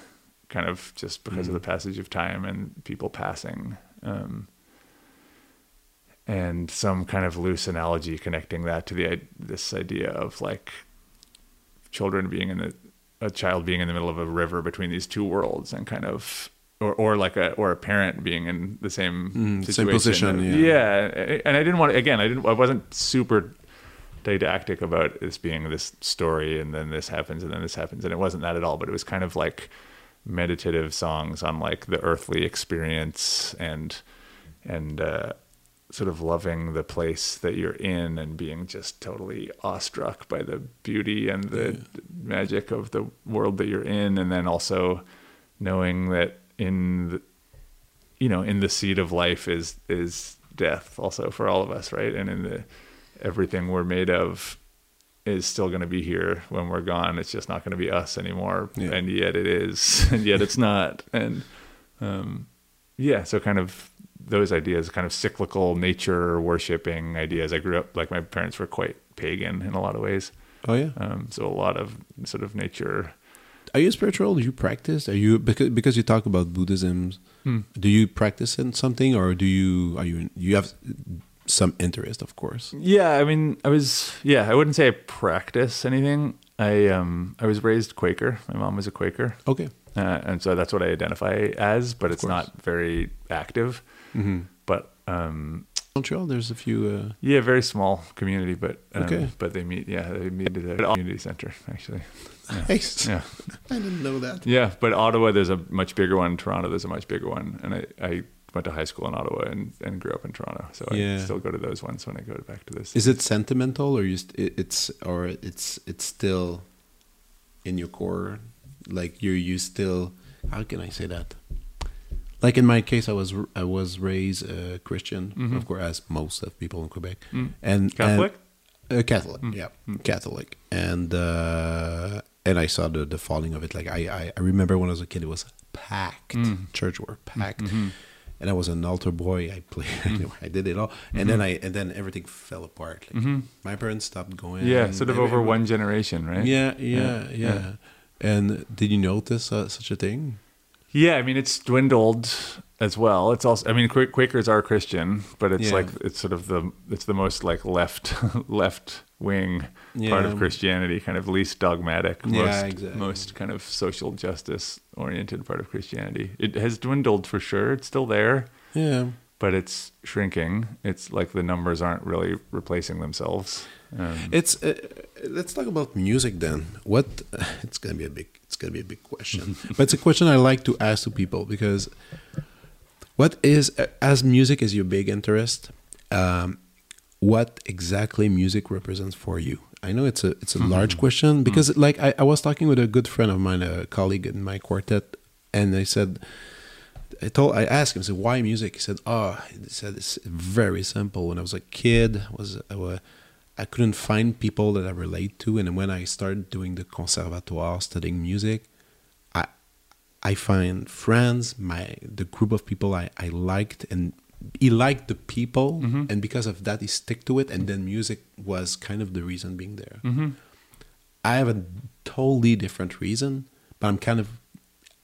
Speaker 3: kind of just because of the passage of time and people passing um, and some kind of loose analogy connecting that to the this idea of like children being in the a child being in the middle of a river between these two worlds and kind of or or like a or a parent being in the same
Speaker 2: Mm,
Speaker 3: situation.
Speaker 2: same position, yeah.
Speaker 3: yeah and I didn't want again I didn't I wasn't super didactic about this being this story and then this happens and then this happens and it wasn't that at all but it was kind of like meditative songs on like the earthly experience and and uh sort of loving the place that you're in and being just totally awestruck by the beauty and the magic of the world that you're in and then also knowing that in the, you know in the seed of life is is death also for all of us right? And in the everything we're made of is still going to be here when we're gone it's just not going to be us anymore
Speaker 2: Yeah.
Speaker 3: and yet it is [laughs] and yet it's not and um yeah so kind of those ideas kind of cyclical nature worshipping ideas i grew up like my parents were quite pagan in a lot of ways
Speaker 2: Oh yeah.
Speaker 3: Um, so a lot of sort of nature.
Speaker 2: Are you spiritual? Do you practice? Are you because because you talk about Buddhism?
Speaker 3: Hmm.
Speaker 2: Do you practice in something, or do you are you you have some interest, of course?
Speaker 3: Yeah, I mean, I was yeah, I wouldn't say I practice anything. I um I was raised Quaker. My mom was a Quaker,
Speaker 2: Okay.
Speaker 3: uh, and so that's what I identify as. But it's
Speaker 2: course.
Speaker 3: not very active.
Speaker 2: Mm-hmm.
Speaker 3: But um,
Speaker 2: Montreal, there's a few. Uh,
Speaker 3: yeah, very small community. But um,
Speaker 2: Okay.
Speaker 3: but they meet. Yeah, they meet at the community center actually. [laughs]
Speaker 2: nice.
Speaker 3: Yeah. [laughs]
Speaker 2: I didn't know that.
Speaker 3: Yeah, but Ottawa, there's a much bigger one. Toronto, there's a much bigger one. And I, I went to high school in Ottawa and, and grew up in Toronto. So
Speaker 2: Yeah.
Speaker 3: I still go to those ones when I go back to this.
Speaker 2: Is it sentimental, or you st- it's or it's it's still in your core? Like you're you still how can I say that? Like in my case, I was I was raised uh, Christian,
Speaker 3: Mhm.
Speaker 2: of course, as most of people in Quebec,
Speaker 3: Mm.
Speaker 2: and
Speaker 3: Catholic?
Speaker 2: and, uh, Catholic,
Speaker 3: Mm.
Speaker 2: yeah,
Speaker 3: Mm.
Speaker 2: Catholic, and uh, and I saw the the falling of it. Like I, I I remember when I was a kid, it was packed.
Speaker 3: Mm.
Speaker 2: Church were packed,
Speaker 3: Mhm.
Speaker 2: And I was an altar boy. I played, [laughs] I did it all, and then I and then everything fell apart. Like
Speaker 3: Mhm.
Speaker 2: my parents stopped going.
Speaker 3: Yeah, sort of over one generation, right?
Speaker 2: Yeah, yeah,
Speaker 3: Yeah,
Speaker 2: yeah. And did you notice uh, such a thing?
Speaker 3: Yeah, I mean, it's dwindled as well. It's also, I mean, Quak- Quakers are Christian, but it's
Speaker 2: Yeah.
Speaker 3: like it's sort of the it's the most like left [laughs] left wing part of Christianity, kind of least dogmatic,
Speaker 2: Yeah,
Speaker 3: most
Speaker 2: exactly.
Speaker 3: most kind of social justice oriented part of Christianity. It has dwindled for sure. It's still there,
Speaker 2: Yeah.
Speaker 3: but it's shrinking. It's like the numbers aren't really replacing themselves. Um,
Speaker 2: It's uh, let's talk about music then. What [laughs] it's gonna be a big it's gonna be a big question, [laughs] but it's a question I like to ask to people because what is as music is your big interest? Um, what exactly music represents for you? I know it's a it's a hmm. large question hmm. because like I, I was talking with a good friend of mine, a colleague in my quartet, and I said I told I asked him, I said, why music? He said, oh, he said it's very simple. When I was a kid, was I, I couldn't find people that I relate to, and when I started doing the conservatoire, studying music, I I find friends, my the group of people I, I liked, and he liked the people,
Speaker 3: Mhm.
Speaker 2: and because of that, he stick to it, and then music was kind of the reason being there.
Speaker 3: mhm.
Speaker 2: I have a totally different reason, but I'm kind of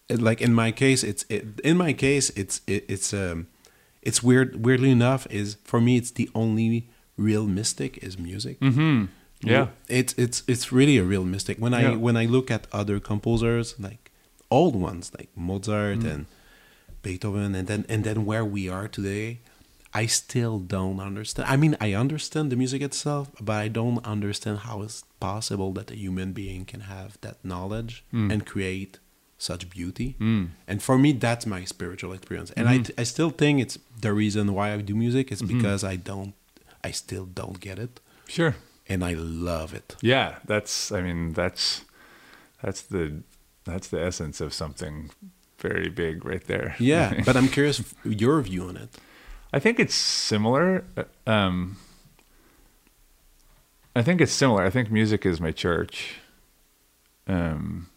Speaker 2: like in my case, it's it, in my case, it's it, it's um, it's weird. Weirdly enough, is for me, it's the only real mystic is music.
Speaker 3: Mhm. Yeah.
Speaker 2: it's it's it's really a real mystic. When I
Speaker 3: Yeah.
Speaker 2: when I look at other composers, like old ones, like Mozart
Speaker 3: Mm.
Speaker 2: and Beethoven, and then and then where we are today, I still don't understand. I mean, I understand the music itself, but I don't understand how it's possible that a human being can have that knowledge
Speaker 3: Mm.
Speaker 2: and create such beauty.
Speaker 3: Mm.
Speaker 2: And for me, that's my spiritual experience. And
Speaker 3: Mhm.
Speaker 2: I, I still think it's the reason why I do music is
Speaker 3: Mhm.
Speaker 2: because I don't, I still don't get it,
Speaker 3: Sure.
Speaker 2: and I love it.
Speaker 3: Yeah, that's. I mean, that's that's the that's the essence of something very big right there.
Speaker 2: Yeah, [laughs] but I'm curious your view on it.
Speaker 3: I think it's similar. uh, Um, I think it's similar. I think music is my church. Um,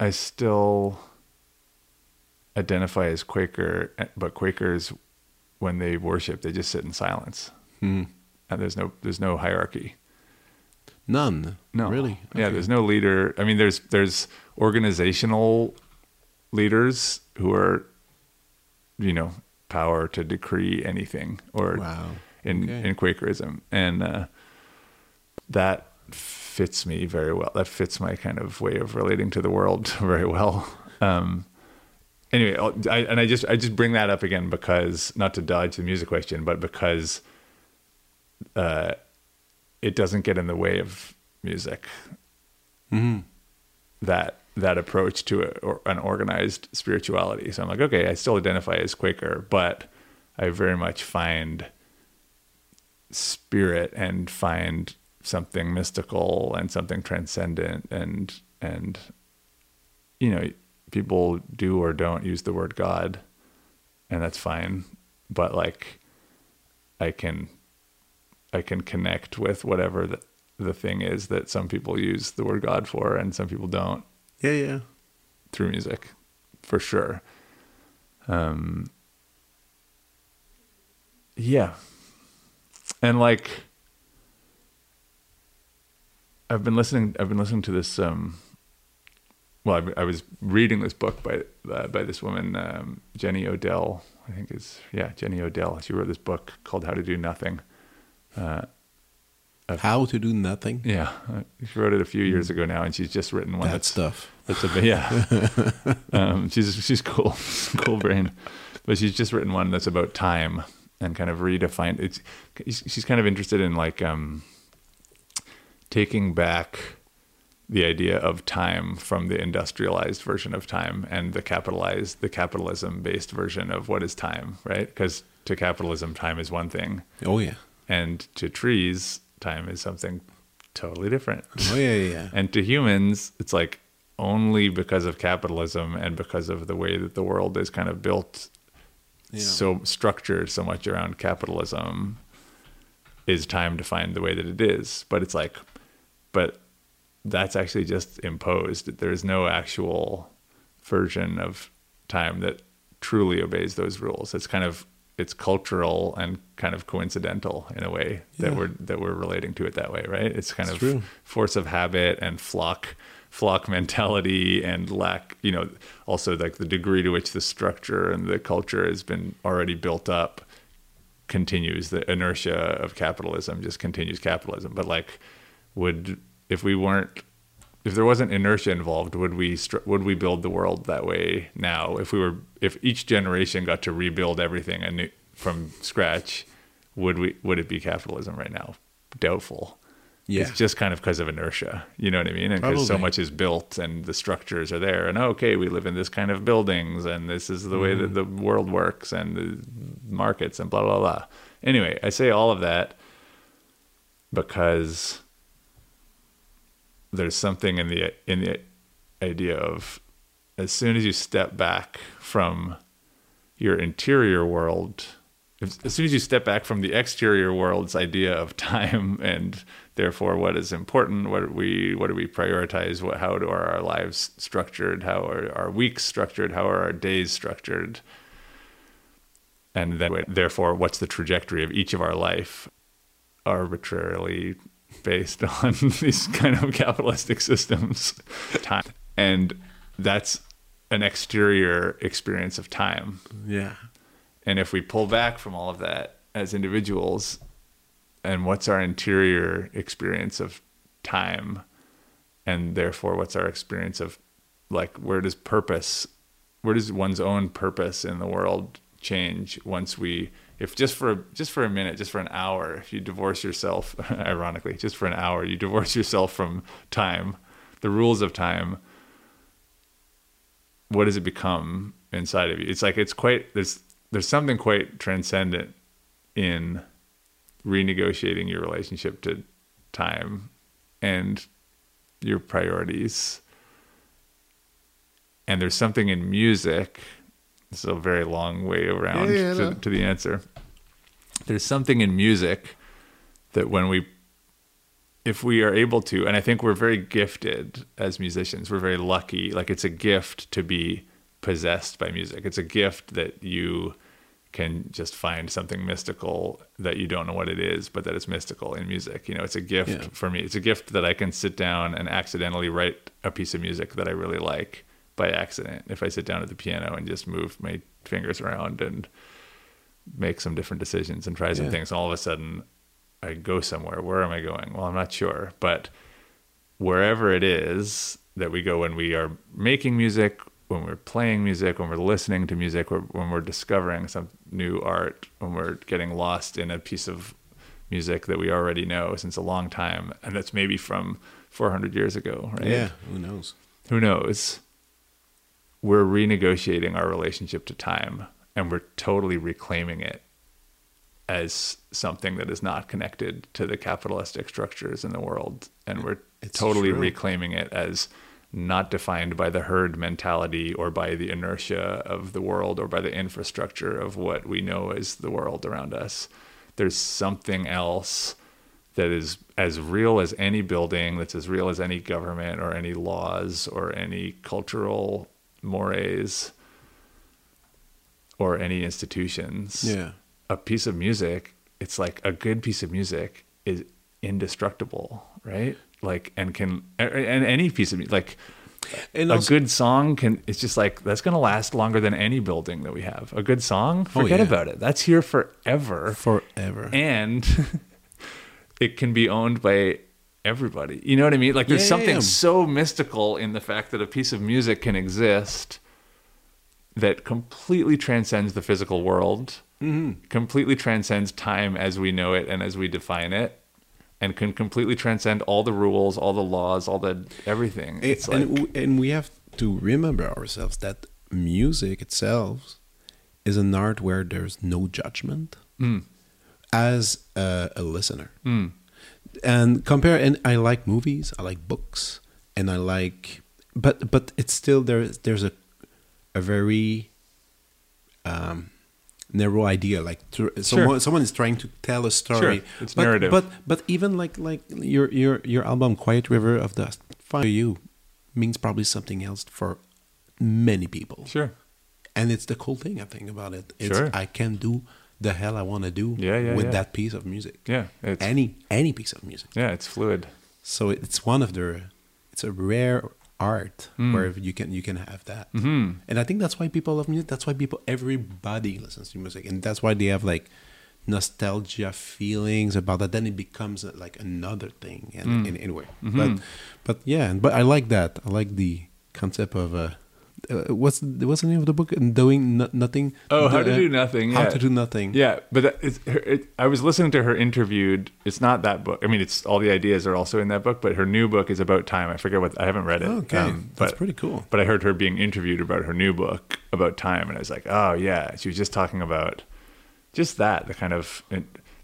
Speaker 3: I still identify as Quaker, eh, but Quakers, when they worship, they just sit in silence,
Speaker 2: Hmm.
Speaker 3: and there's no there's no hierarchy.
Speaker 2: None.
Speaker 3: No,
Speaker 2: Really?
Speaker 3: Yeah, there's no leader. I mean, there's there's organizational leaders who are, you know, power to decree anything or
Speaker 2: Wow.
Speaker 3: in
Speaker 2: Okay.
Speaker 3: in Quakerism, and uh, that fits me very well. That fits my kind of way of relating to the world [laughs] very well. Um, anyway, I, and I just I just bring that up again because not to dodge the music question, but because uh, it doesn't get in the way of music.
Speaker 2: hmm
Speaker 3: That that approach to a, or an organized spirituality. So I'm like, okay, I still identify as Quaker, but I very much find spirit and find something mystical and something transcendent and and you know people do or don't use the word god and that's fine but like i can i can connect with whatever the, the thing is that some people use the word god for and some people don't
Speaker 2: Yeah, yeah.
Speaker 3: through music for sure um yeah. And like I've been listening I've been listening to this um well I, I was reading this book by uh, by this woman um, Jenny Odell I think is yeah Jenny Odell she wrote this book called How to Do Nothing uh,
Speaker 2: How to do nothing.
Speaker 3: yeah she wrote it a few years ago now and she's just written one
Speaker 2: That
Speaker 3: that's
Speaker 2: stuff.
Speaker 3: that's a yeah. [laughs] um, she's she's cool, [laughs] cool brain, but she's just written one that's about time and kind of redefined. It's she's kind of interested in like um, taking back the idea of time from the industrialized version of time and the capitalized, the capitalism based version of what is time, right? Because to capitalism, time is one thing,
Speaker 2: Oh yeah.
Speaker 3: And to trees, time is something totally different.
Speaker 2: Oh yeah, yeah. yeah. [laughs]
Speaker 3: And to humans, it's like only because of capitalism and because of the way that the world is kind of built,
Speaker 2: Yeah.
Speaker 3: so structured so much around capitalism, is time defined the way that it is. But it's like, but that's actually just imposed. There is no actual version of time that truly obeys those rules. It's kind of it's cultural and kind of coincidental in a way that
Speaker 2: Yeah.
Speaker 3: we're that we're relating to it that way, right? It's kind
Speaker 2: It's
Speaker 3: of
Speaker 2: true.
Speaker 3: force of habit and flock flock mentality and lack you know also like the degree to which the structure and the culture has been already built up continues the inertia of capitalism just continues capitalism but like would if we weren't if there wasn't inertia involved would we str- would we build the world that way now if we were if each generation got to rebuild everything anew, from scratch would we would it be capitalism right now doubtful
Speaker 2: Yeah.
Speaker 3: it's just kind of because of inertia. You know what I mean? And because so much is built and the structures are there. And okay, we live in this kind of buildings and this is the way that mm-hmm. the world works and the markets and blah, blah, blah. Anyway, I say all of that because there's something in the in the idea of as soon as you step back from your interior world if, as soon as you step back from the exterior world's idea of [laughs] time and therefore what is important what we what do we prioritize? What how do are our lives structured? How are our weeks structured? How are our days structured? And then therefore what's the trajectory of each of our life arbitrarily based [laughs] on these kind of capitalistic systems. Time. And that's an exterior experience of time.
Speaker 2: Yeah.
Speaker 3: and if we pull back from all of that as individuals, and what's our interior experience of time, and therefore what's our experience of like where does purpose, where does one's own purpose in the world change once we, if just for just for a minute, just for an hour, if you divorce yourself, [laughs] ironically, just for an hour, you divorce yourself from time, the rules of time what does it become inside of you? It's like it's quite there's there's something quite transcendent in renegotiating your relationship to time and your priorities. And there's something in music. This is a very long way around
Speaker 2: Yeah, yeah,
Speaker 3: to,
Speaker 2: no.
Speaker 3: to the answer. There's something in music that when we if we are able to and i think we're very gifted as musicians we're very lucky like it's a gift to be possessed by music. It's a gift that you can just find something mystical that you don't know what it is but that it's mystical in music. You know it's a gift
Speaker 2: Yeah.
Speaker 3: for me. It's a gift that i can sit down and accidentally write a piece of music that i really like by accident. If i sit down at the piano and just move my fingers around and make some different decisions and try some
Speaker 2: Yeah.
Speaker 3: things all of a sudden I go somewhere. Where am I going? Well, I'm not sure, but wherever it is that we go when we are making music, when we're playing music, when we're listening to music, or when we're discovering some new art, when we're getting lost in a piece of music that we already know since a long time, and that's maybe from 400 years ago, right?
Speaker 2: Yeah. Who knows?
Speaker 3: who knows we're renegotiating our relationship to time and we're totally reclaiming it as something that is not connected to the capitalistic structures in the world and we're
Speaker 2: It's
Speaker 3: totally
Speaker 2: true.
Speaker 3: reclaiming it as not defined by the herd mentality or by the inertia of the world or by the infrastructure of what we know as the world around us there's something else that is as real as any building, that's as real as any government or any laws or any cultural mores or any institutions
Speaker 2: Yeah.
Speaker 3: a piece of music, it's like a good piece of music is indestructible, right? Like and can and any piece of music like
Speaker 2: And
Speaker 3: a
Speaker 2: also-
Speaker 3: good song can it's just like that's going to last longer than any building that we have. A good song,
Speaker 2: Oh,
Speaker 3: forget
Speaker 2: yeah.
Speaker 3: about it. That's here forever.
Speaker 2: forever.
Speaker 3: and [laughs] it can be owned by everybody. You know what I mean? Like there's
Speaker 2: yeah,
Speaker 3: something
Speaker 2: yeah.
Speaker 3: so mystical in the fact that a piece of music can exist that completely transcends the physical world,
Speaker 2: Mm-hmm.
Speaker 3: completely transcends time as we know it and as we define it. And can completely transcend all the rules, all the laws, all the everything. It's like
Speaker 2: and, and we have to remember ourselves that music itself is an art where there's no judgment
Speaker 3: Mm.
Speaker 2: as a, a listener.
Speaker 3: Mm.
Speaker 2: And compare, and I like movies, I like books, and I like, but but it's still there's there's a a very um, narrow idea. Like tr- someone someone is trying to tell a story.
Speaker 3: Sure, it's
Speaker 2: but,
Speaker 3: narrative.
Speaker 2: But but even like like your your your album Quiet River of Dust, for you means probably something else for many people.
Speaker 3: sure.
Speaker 2: And it's the cool thing I think about it. It's
Speaker 3: Sure.
Speaker 2: I can do the hell I want to do
Speaker 3: Yeah, yeah,
Speaker 2: with
Speaker 3: yeah.
Speaker 2: that piece of music.
Speaker 3: Yeah. It's
Speaker 2: Any any piece of music.
Speaker 3: yeah, it's fluid.
Speaker 2: So it's one of the it's a rare art
Speaker 3: Mm.
Speaker 2: where you can you can have that.
Speaker 3: Mhm.
Speaker 2: And I think that's why people love music. That's why people everybody listens to music, and that's why they have like nostalgia feelings about that. Then it becomes uh, like another thing, and
Speaker 3: Mm.
Speaker 2: in, anyway.
Speaker 3: Mhm.
Speaker 2: But but yeah, and- but I like that. I like the concept of uh, uh what's what's the name of the book? Doing no, nothing.
Speaker 3: Oh, how to
Speaker 2: uh,
Speaker 3: do nothing.
Speaker 2: How
Speaker 3: yeah.
Speaker 2: to do nothing.
Speaker 3: Yeah, but that- it's, her, it, I was listening to her interviewed. It's not that book. I mean, it's all the ideas are also in that book, but her new book is about time. I forget what I haven't read it.
Speaker 2: Okay,
Speaker 3: um,
Speaker 2: that's pretty cool.
Speaker 3: But I heard her being interviewed about her new book about time, and I was like, oh yeah, she was just talking about just that the kind of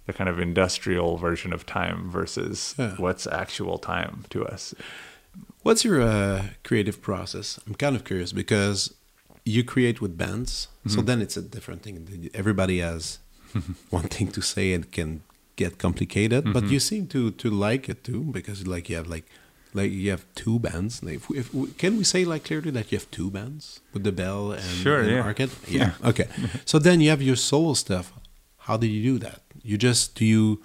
Speaker 3: the kind of industrial version of time versus
Speaker 2: Yeah.
Speaker 3: what's actual time to us.
Speaker 2: What's your uh, creative process? I'm kind of curious because you create with bands,
Speaker 3: Mm-hmm.
Speaker 2: so then it's a different thing. Everybody has [laughs] one thing to say and can get complicated,
Speaker 3: Mm-hmm.
Speaker 2: but you seem to to like it too because like you have like like you have two bands. Like, if, if, can we say like clearly that you have two bands with the Bell and,
Speaker 3: Sure,
Speaker 2: and
Speaker 3: yeah.
Speaker 2: Arcade? Yeah. okay. So then you have your solo stuff. How do you do that? You just do you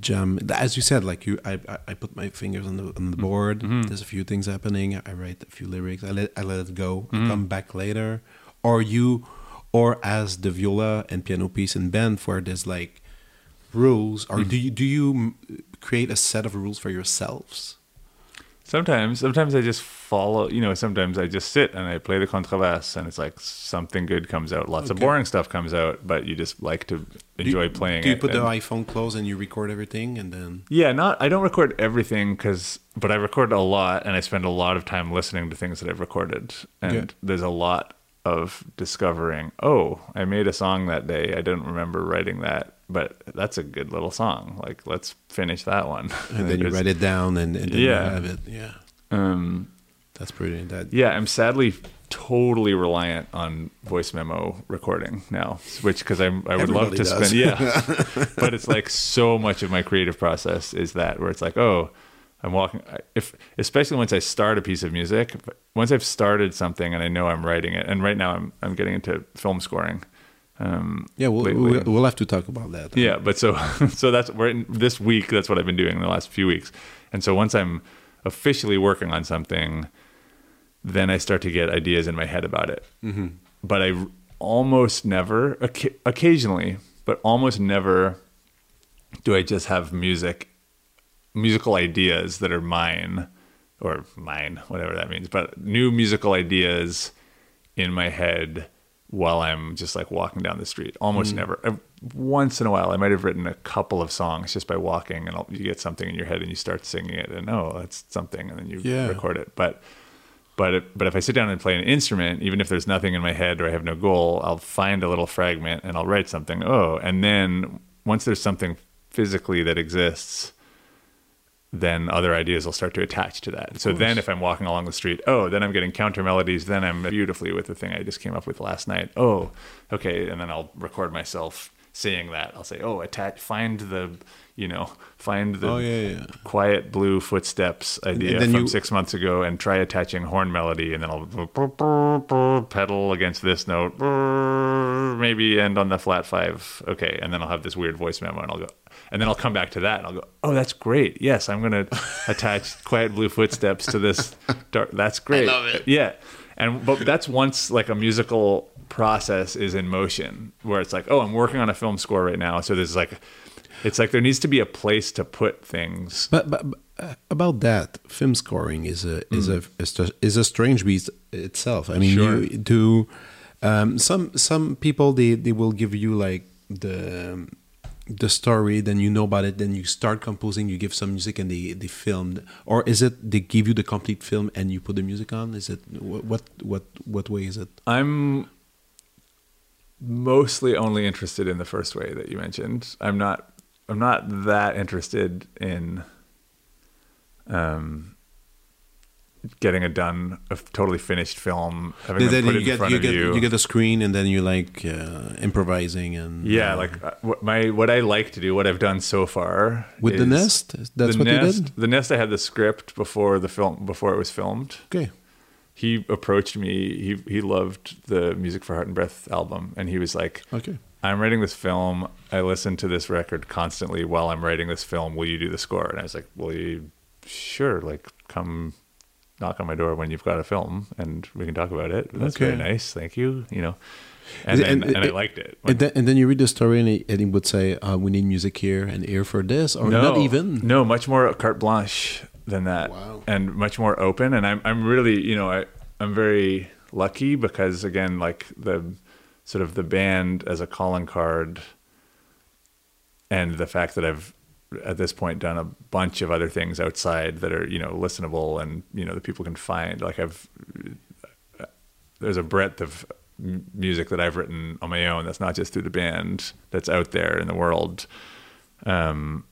Speaker 2: jam. As you said like you i i, put my fingers on the on the mm-hmm. board. Mm-hmm. There's a few things happening. I write a few lyrics. I let i let it go. I mm-hmm. come back later. Or you or as the viola and piano piece in band where there's like rules. Or do you do you create a set of rules for yourselves
Speaker 3: Sometimes, sometimes I just follow. You know, sometimes I just sit and I play the contrabass, and it's like something good comes out. Lots of boring stuff comes out, but you just like to enjoy
Speaker 2: do,
Speaker 3: playing
Speaker 2: do you put the iphone close and you record everything and then
Speaker 3: yeah, not. I don't record everything because, but I record a lot, and I spend a lot of time listening to things that I've recorded, and
Speaker 2: Good.
Speaker 3: there's a lot of discovering. Oh, I made a song that day. I didn't remember writing that, but that's a good little song. Like, let's finish that one. [laughs]
Speaker 2: and then you write it down and, and then
Speaker 3: Yeah.
Speaker 2: you have it yeah
Speaker 3: Um,
Speaker 2: that's pretty that
Speaker 3: Yeah, I'm sadly totally reliant on voice memo recording now, which because I'm I would love to
Speaker 2: does.
Speaker 3: spend yeah, [laughs] but it's like so much of my creative process is that where it's like oh. I'm walking. If especially once I start a piece of music, once I've started something and I know I'm writing it, and right now I'm I'm getting into film scoring. Um,
Speaker 2: yeah we'll,
Speaker 3: lately.
Speaker 2: we'll we'll have to talk about that
Speaker 3: Yeah, but so [laughs] so that's we're in, this week. That's what I've been doing in the last few weeks, and so once I'm officially working on something, then I start to get ideas in my head about it. Mm-hmm. But I almost never, occasionally, but almost never, do I just have music, musical ideas that are mine, or mine, whatever that means. But new musical ideas in my head while I'm just like walking down the street. Almost never. Uh, Once in a while, I might have written a couple of songs just by walking, and I'll, you get something in your head and you start singing it, and oh, that's something, and then you
Speaker 2: Yeah.
Speaker 3: record it. But but it, but if I sit down and play an instrument, even if there's nothing in my head or I have no goal, I'll find a little fragment and I'll write something. Oh, and then once there's something physically that exists, then other ideas will start to attach to that. So then if I'm walking along the street, oh, then I'm getting counter melodies, then I'm beautifully with the thing I just came up with last night. Oh, okay, and then I'll record myself saying that. I'll say, "Oh, attach, find the, you know, find the
Speaker 2: Oh yeah, yeah.
Speaker 3: quiet blue footsteps idea from
Speaker 2: you-
Speaker 3: six months ago and try attaching horn melody and then I'll pedal against this note maybe end on the flat five okay and then I'll have this weird voice memo and I'll go and then I'll come back to that and I'll go oh that's great yes I'm gonna [laughs] attach quiet blue footsteps to this dark that's great I
Speaker 2: love it.
Speaker 3: yeah and but that's once like a musical process is in motion where it's like oh I'm working on a film score right now so there's like it's like there needs to be a place to put things
Speaker 2: But, but, but, uh, about that, film scoring is a is a is a, is a strange beast itself. I mean,
Speaker 3: Sure.
Speaker 2: you do um, some some people they they will give you like the the story, then you know about it, then you start composing, you give some music, and they they filmed, or is it they give you the complete film and you put the music on? Is it what what what way is it?
Speaker 3: I'm mostly only interested in the first way that you mentioned. I'm not I'm not that interested in um getting a done a totally finished film having
Speaker 2: Then
Speaker 3: put
Speaker 2: you get you
Speaker 3: of
Speaker 2: get
Speaker 3: you.
Speaker 2: you get a screen, and then you like uh, improvising and
Speaker 3: yeah,
Speaker 2: uh,
Speaker 3: like uh, what my what I like to do, what I've done so far
Speaker 2: with the nest. That's
Speaker 3: the
Speaker 2: what
Speaker 3: nest,
Speaker 2: you did.
Speaker 3: The nest I had the script before the film before it was filmed.
Speaker 2: Okay.
Speaker 3: He approached me. He he loved the Music for Heart and Breath album, and he was like,
Speaker 2: Okay.
Speaker 3: I'm writing this film. I listen to this record constantly while I'm writing this film. Will you do the score? And I was like, Will you? Sure. Like, come knock on my door when you've got a film, and we can talk about it. That's
Speaker 2: Okay.
Speaker 3: very nice. Thank you. You know, and
Speaker 2: it-
Speaker 3: then,
Speaker 2: and-
Speaker 3: and, I liked it.
Speaker 2: And then, and then you read the story, and he, and he would say, uh, "We need music here and here for this," or not even.
Speaker 3: No, much more carte blanche than that,
Speaker 2: Wow.
Speaker 3: and much more open. And I'm I'm really you know I I'm very lucky because again like the sort of the band as a calling card, and the fact that I've at this point done a bunch of other things outside that are you know listenable and you know that people can find. Like I've there's a breadth of music that I've written on my own that's not just through the band that's out there in the world. Um,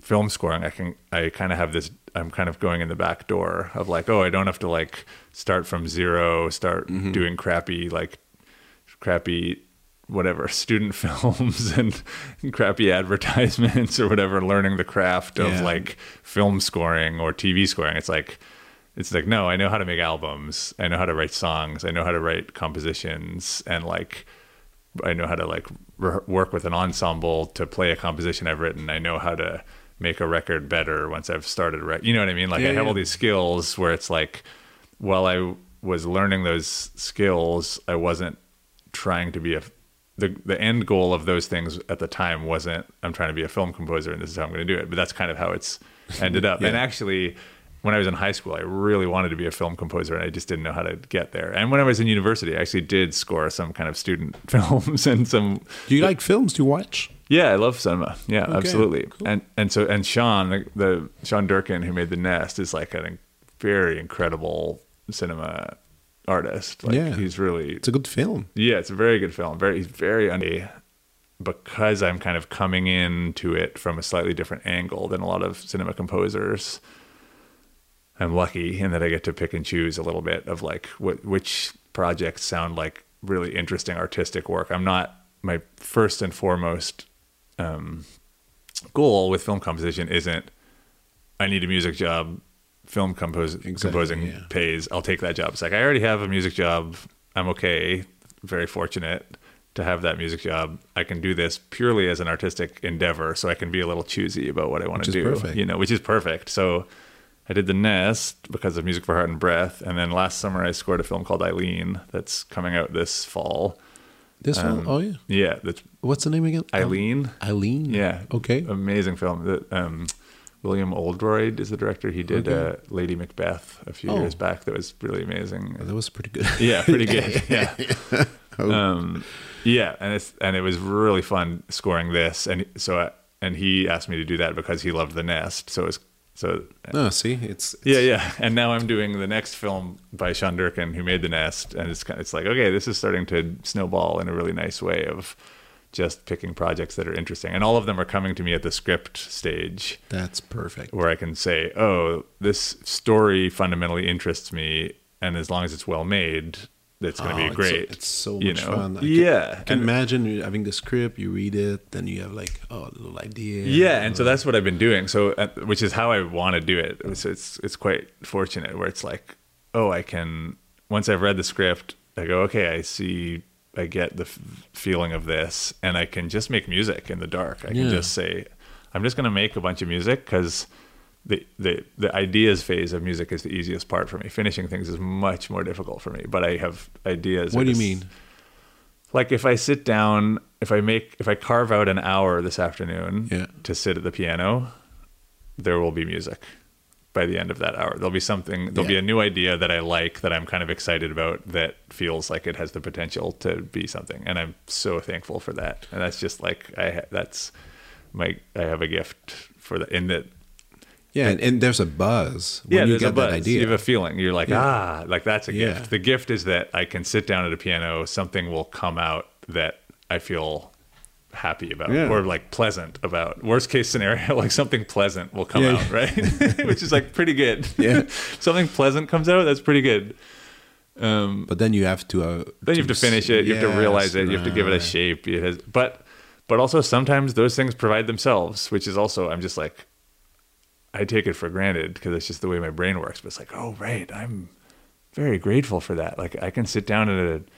Speaker 3: film scoring, I can I kind of have this. I'm kind of going in the back door of like, oh, I don't have to like start from zero, start doing crappy like crappy whatever student [laughs] films and crappy advertisements or whatever learning the craft of
Speaker 2: Yeah.
Speaker 3: like film scoring or TV scoring. It's like it's like no I know how to make albums. I know how to write songs. I know how to write compositions. And like I know how to like re- work with an ensemble to play a composition I've written. I know how to make a record better once I've started record you know what I mean? Like
Speaker 2: Yeah,
Speaker 3: I have
Speaker 2: yeah.
Speaker 3: all these skills where it's like while I was learning those skills I wasn't trying to be a the the end goal of those things at the time wasn't I'm trying to be a film composer and this is how I'm going to do it. But that's kind of how it's [laughs] ended up. And actually, when I was in high school, I really wanted to be a film composer and I just didn't know how to get there. And when I was in university, I actually did score some kind of student [laughs] films and some
Speaker 2: Do you like films to watch?
Speaker 3: yeah, I love cinema. Yeah,
Speaker 2: Okay,
Speaker 3: absolutely.
Speaker 2: cool.
Speaker 3: And and so and Sean, the, the Sean Durkin who made The Nest is like a very incredible cinema artist. Like
Speaker 2: Yeah.
Speaker 3: he's really
Speaker 2: It's a good film.
Speaker 3: yeah, it's a very good film. Very, he's very un- because I'm kind of coming into it from a slightly different angle than a lot of cinema composers. I'm lucky in that I get to pick and choose a little bit of like what which projects sound like really interesting artistic work. I'm not my first and foremost um, goal with film composition isn't I need a music job. Film compose, composing
Speaker 2: yeah.
Speaker 3: pays. I'll take that job. It's like I already have a music job. I'm okay. Very fortunate to have that music job. I can do this purely as an artistic endeavor, so I can be a little choosy about what I want to do.
Speaker 2: perfect.
Speaker 3: You know, which is perfect. So I did the Nest because of Music for Heart and Breath, and then last summer I scored a film called Eileen that's coming out this fall.
Speaker 2: This
Speaker 3: Um,
Speaker 2: one? Oh yeah.
Speaker 3: Yeah, that's
Speaker 2: What's the name again?
Speaker 3: Eileen.
Speaker 2: Eileen.
Speaker 3: Yeah.
Speaker 2: Okay.
Speaker 3: Amazing film. The, um, William Oldroyd is the director. He did
Speaker 2: Okay.
Speaker 3: uh, Lady Macbeth a few
Speaker 2: Oh.
Speaker 3: years back. That was really amazing.
Speaker 2: That was pretty good.
Speaker 3: Yeah, pretty good. [laughs] Yeah.
Speaker 2: Oh.
Speaker 3: Um, yeah, and it's and it was really fun scoring this, and so I, and he asked me to do that because he loved The Nest. So it was so
Speaker 2: no, see, it's, it's
Speaker 3: yeah, yeah. And now I'm doing the next film by Sean Durkin, who made The Nest, and it's kind it's like okay, this is starting to snowball in a really nice way of just picking projects that are interesting, and all of them are coming to me at the script stage
Speaker 2: That's perfect.
Speaker 3: where I can say, oh, this story fundamentally interests me, and as long as it's well made, that's going to
Speaker 2: Oh,
Speaker 3: be
Speaker 2: it's
Speaker 3: great.
Speaker 2: so- It's so
Speaker 3: you
Speaker 2: much
Speaker 3: know?
Speaker 2: fun. I
Speaker 3: yeah,
Speaker 2: I can
Speaker 3: and-
Speaker 2: imagine having the script, you read it, then you have like oh, a little idea.
Speaker 3: yeah, and so that's what I've been doing. So, uh, which is how I want to do it. It's, it's it's quite fortunate where it's like, oh, I can once I've read the script, I go, okay, I see, I get the f- feeling of this, and I can just make music in the dark. I can just say, I'm just gonna make a bunch of music because. The, the the ideas phase of music is the easiest part for me. Finishing things is much more difficult for me. But I have ideas.
Speaker 2: What do you mean?
Speaker 3: like if I sit down, if I make, if I carve out an hour this afternoon
Speaker 2: Yeah.
Speaker 3: to sit at the piano, there will be music by the end of that hour. There'll be something, there'll be a new idea that I like that I'm kind of excited about that feels like it has the potential to be something. And I'm so thankful for that. And that's just like, I, ha- that's my, I have a gift for the, in that,
Speaker 2: Yeah, and, and there's a buzz when
Speaker 3: yeah,
Speaker 2: you
Speaker 3: there's
Speaker 2: get
Speaker 3: a buzz.
Speaker 2: that idea.
Speaker 3: You have a feeling. You're like, ah, like that's a
Speaker 2: Yeah.
Speaker 3: gift. The gift is that I can sit down at a piano, something will come out that I feel happy about
Speaker 2: Yeah.
Speaker 3: or like pleasant about. Worst case scenario, [laughs] like something pleasant will come
Speaker 2: Yeah.
Speaker 3: out, right? [laughs] Which is like pretty good.
Speaker 2: Yeah. [laughs]
Speaker 3: something pleasant comes out, that's pretty good. Um,
Speaker 2: but then you have to. Uh,
Speaker 3: then you have to finish it. You have to realize it. You have to give it a shape. It has, but but also sometimes those things provide themselves, which is also I'm just like I take it for granted because it's just the way my brain works. But it's like, oh right, I'm very grateful for that. Like I can sit down at an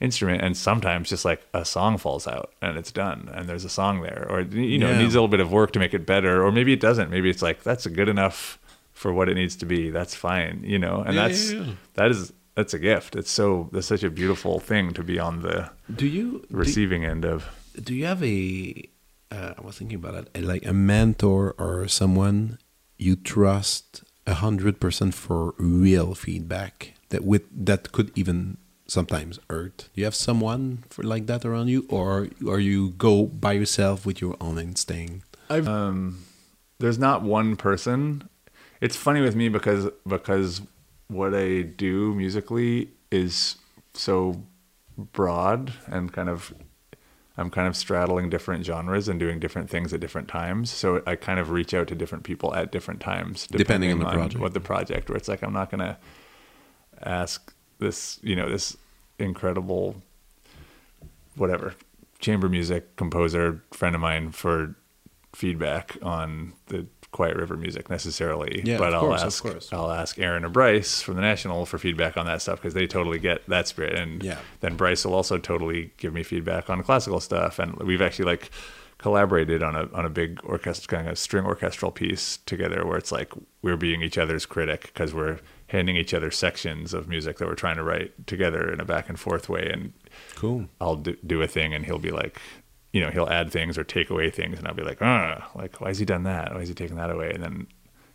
Speaker 3: instrument and sometimes just like a song falls out and it's done and there's a song there, or you know, it needs a little bit of work to make it better, or maybe it doesn't. Maybe it's like that's a good enough for what it needs to be. That's fine, you know, and
Speaker 2: Yeah,
Speaker 3: that's
Speaker 2: yeah, yeah.
Speaker 3: that is that's a gift. It's so that's such a beautiful thing to be on the
Speaker 2: Do you do,
Speaker 3: receiving end of.
Speaker 2: do you have a? Uh, I was thinking about it, like a mentor or someone you trust a hundred percent for real feedback that with that could even sometimes hurt. Do you have someone for like that around you, or or you go by yourself with your own instinct?
Speaker 3: I've um, there's not one person. It's funny with me because because what I do musically is so broad and kind of I'm kind of straddling different genres and doing different things at different times. So I kind of reach out to different people at different times,
Speaker 2: Depending on the project.
Speaker 3: What the project, where it's like I'm not gonna ask this, you know, this incredible, whatever, chamber music composer friend of mine for feedback on the Quiet River music necessarily.
Speaker 2: Yeah,
Speaker 3: but I'll
Speaker 2: course,
Speaker 3: ask. I'll ask Aaron or Bryce from the National for feedback on that stuff because they totally get that spirit. And
Speaker 2: Yeah.
Speaker 3: then Bryce will also totally give me feedback on classical stuff. And we've actually like collaborated on a on a big orchestra kind of string orchestral piece together where it's like we're being each other's critic because we're handing each other sections of music that we're trying to write together in a back and forth way and
Speaker 2: Cool.
Speaker 3: I'll do, do a thing and he'll be like, you know, he'll add things or take away things, and I'll be like, ah, like why has he done that? Why has he taken that away? And then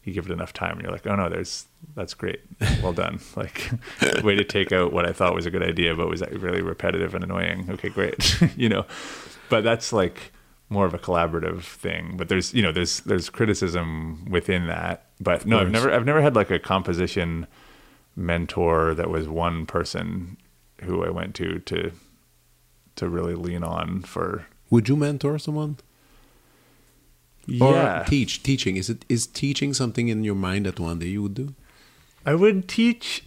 Speaker 3: you give it enough time, and you're like, oh no, there's that's great, well done. [laughs] Like way to take out what I thought was a good idea, but was really repetitive and annoying. Okay, great, [laughs] you know. But that's like more of a collaborative thing. But there's you know there's there's criticism within that. But no, I've never I've never had like a composition mentor that was one person who I went to to to really lean on for
Speaker 2: Would you mentor someone?
Speaker 3: yeah
Speaker 2: Or teach teaching is it is teaching something in your mind that one day you would do?
Speaker 3: I would teach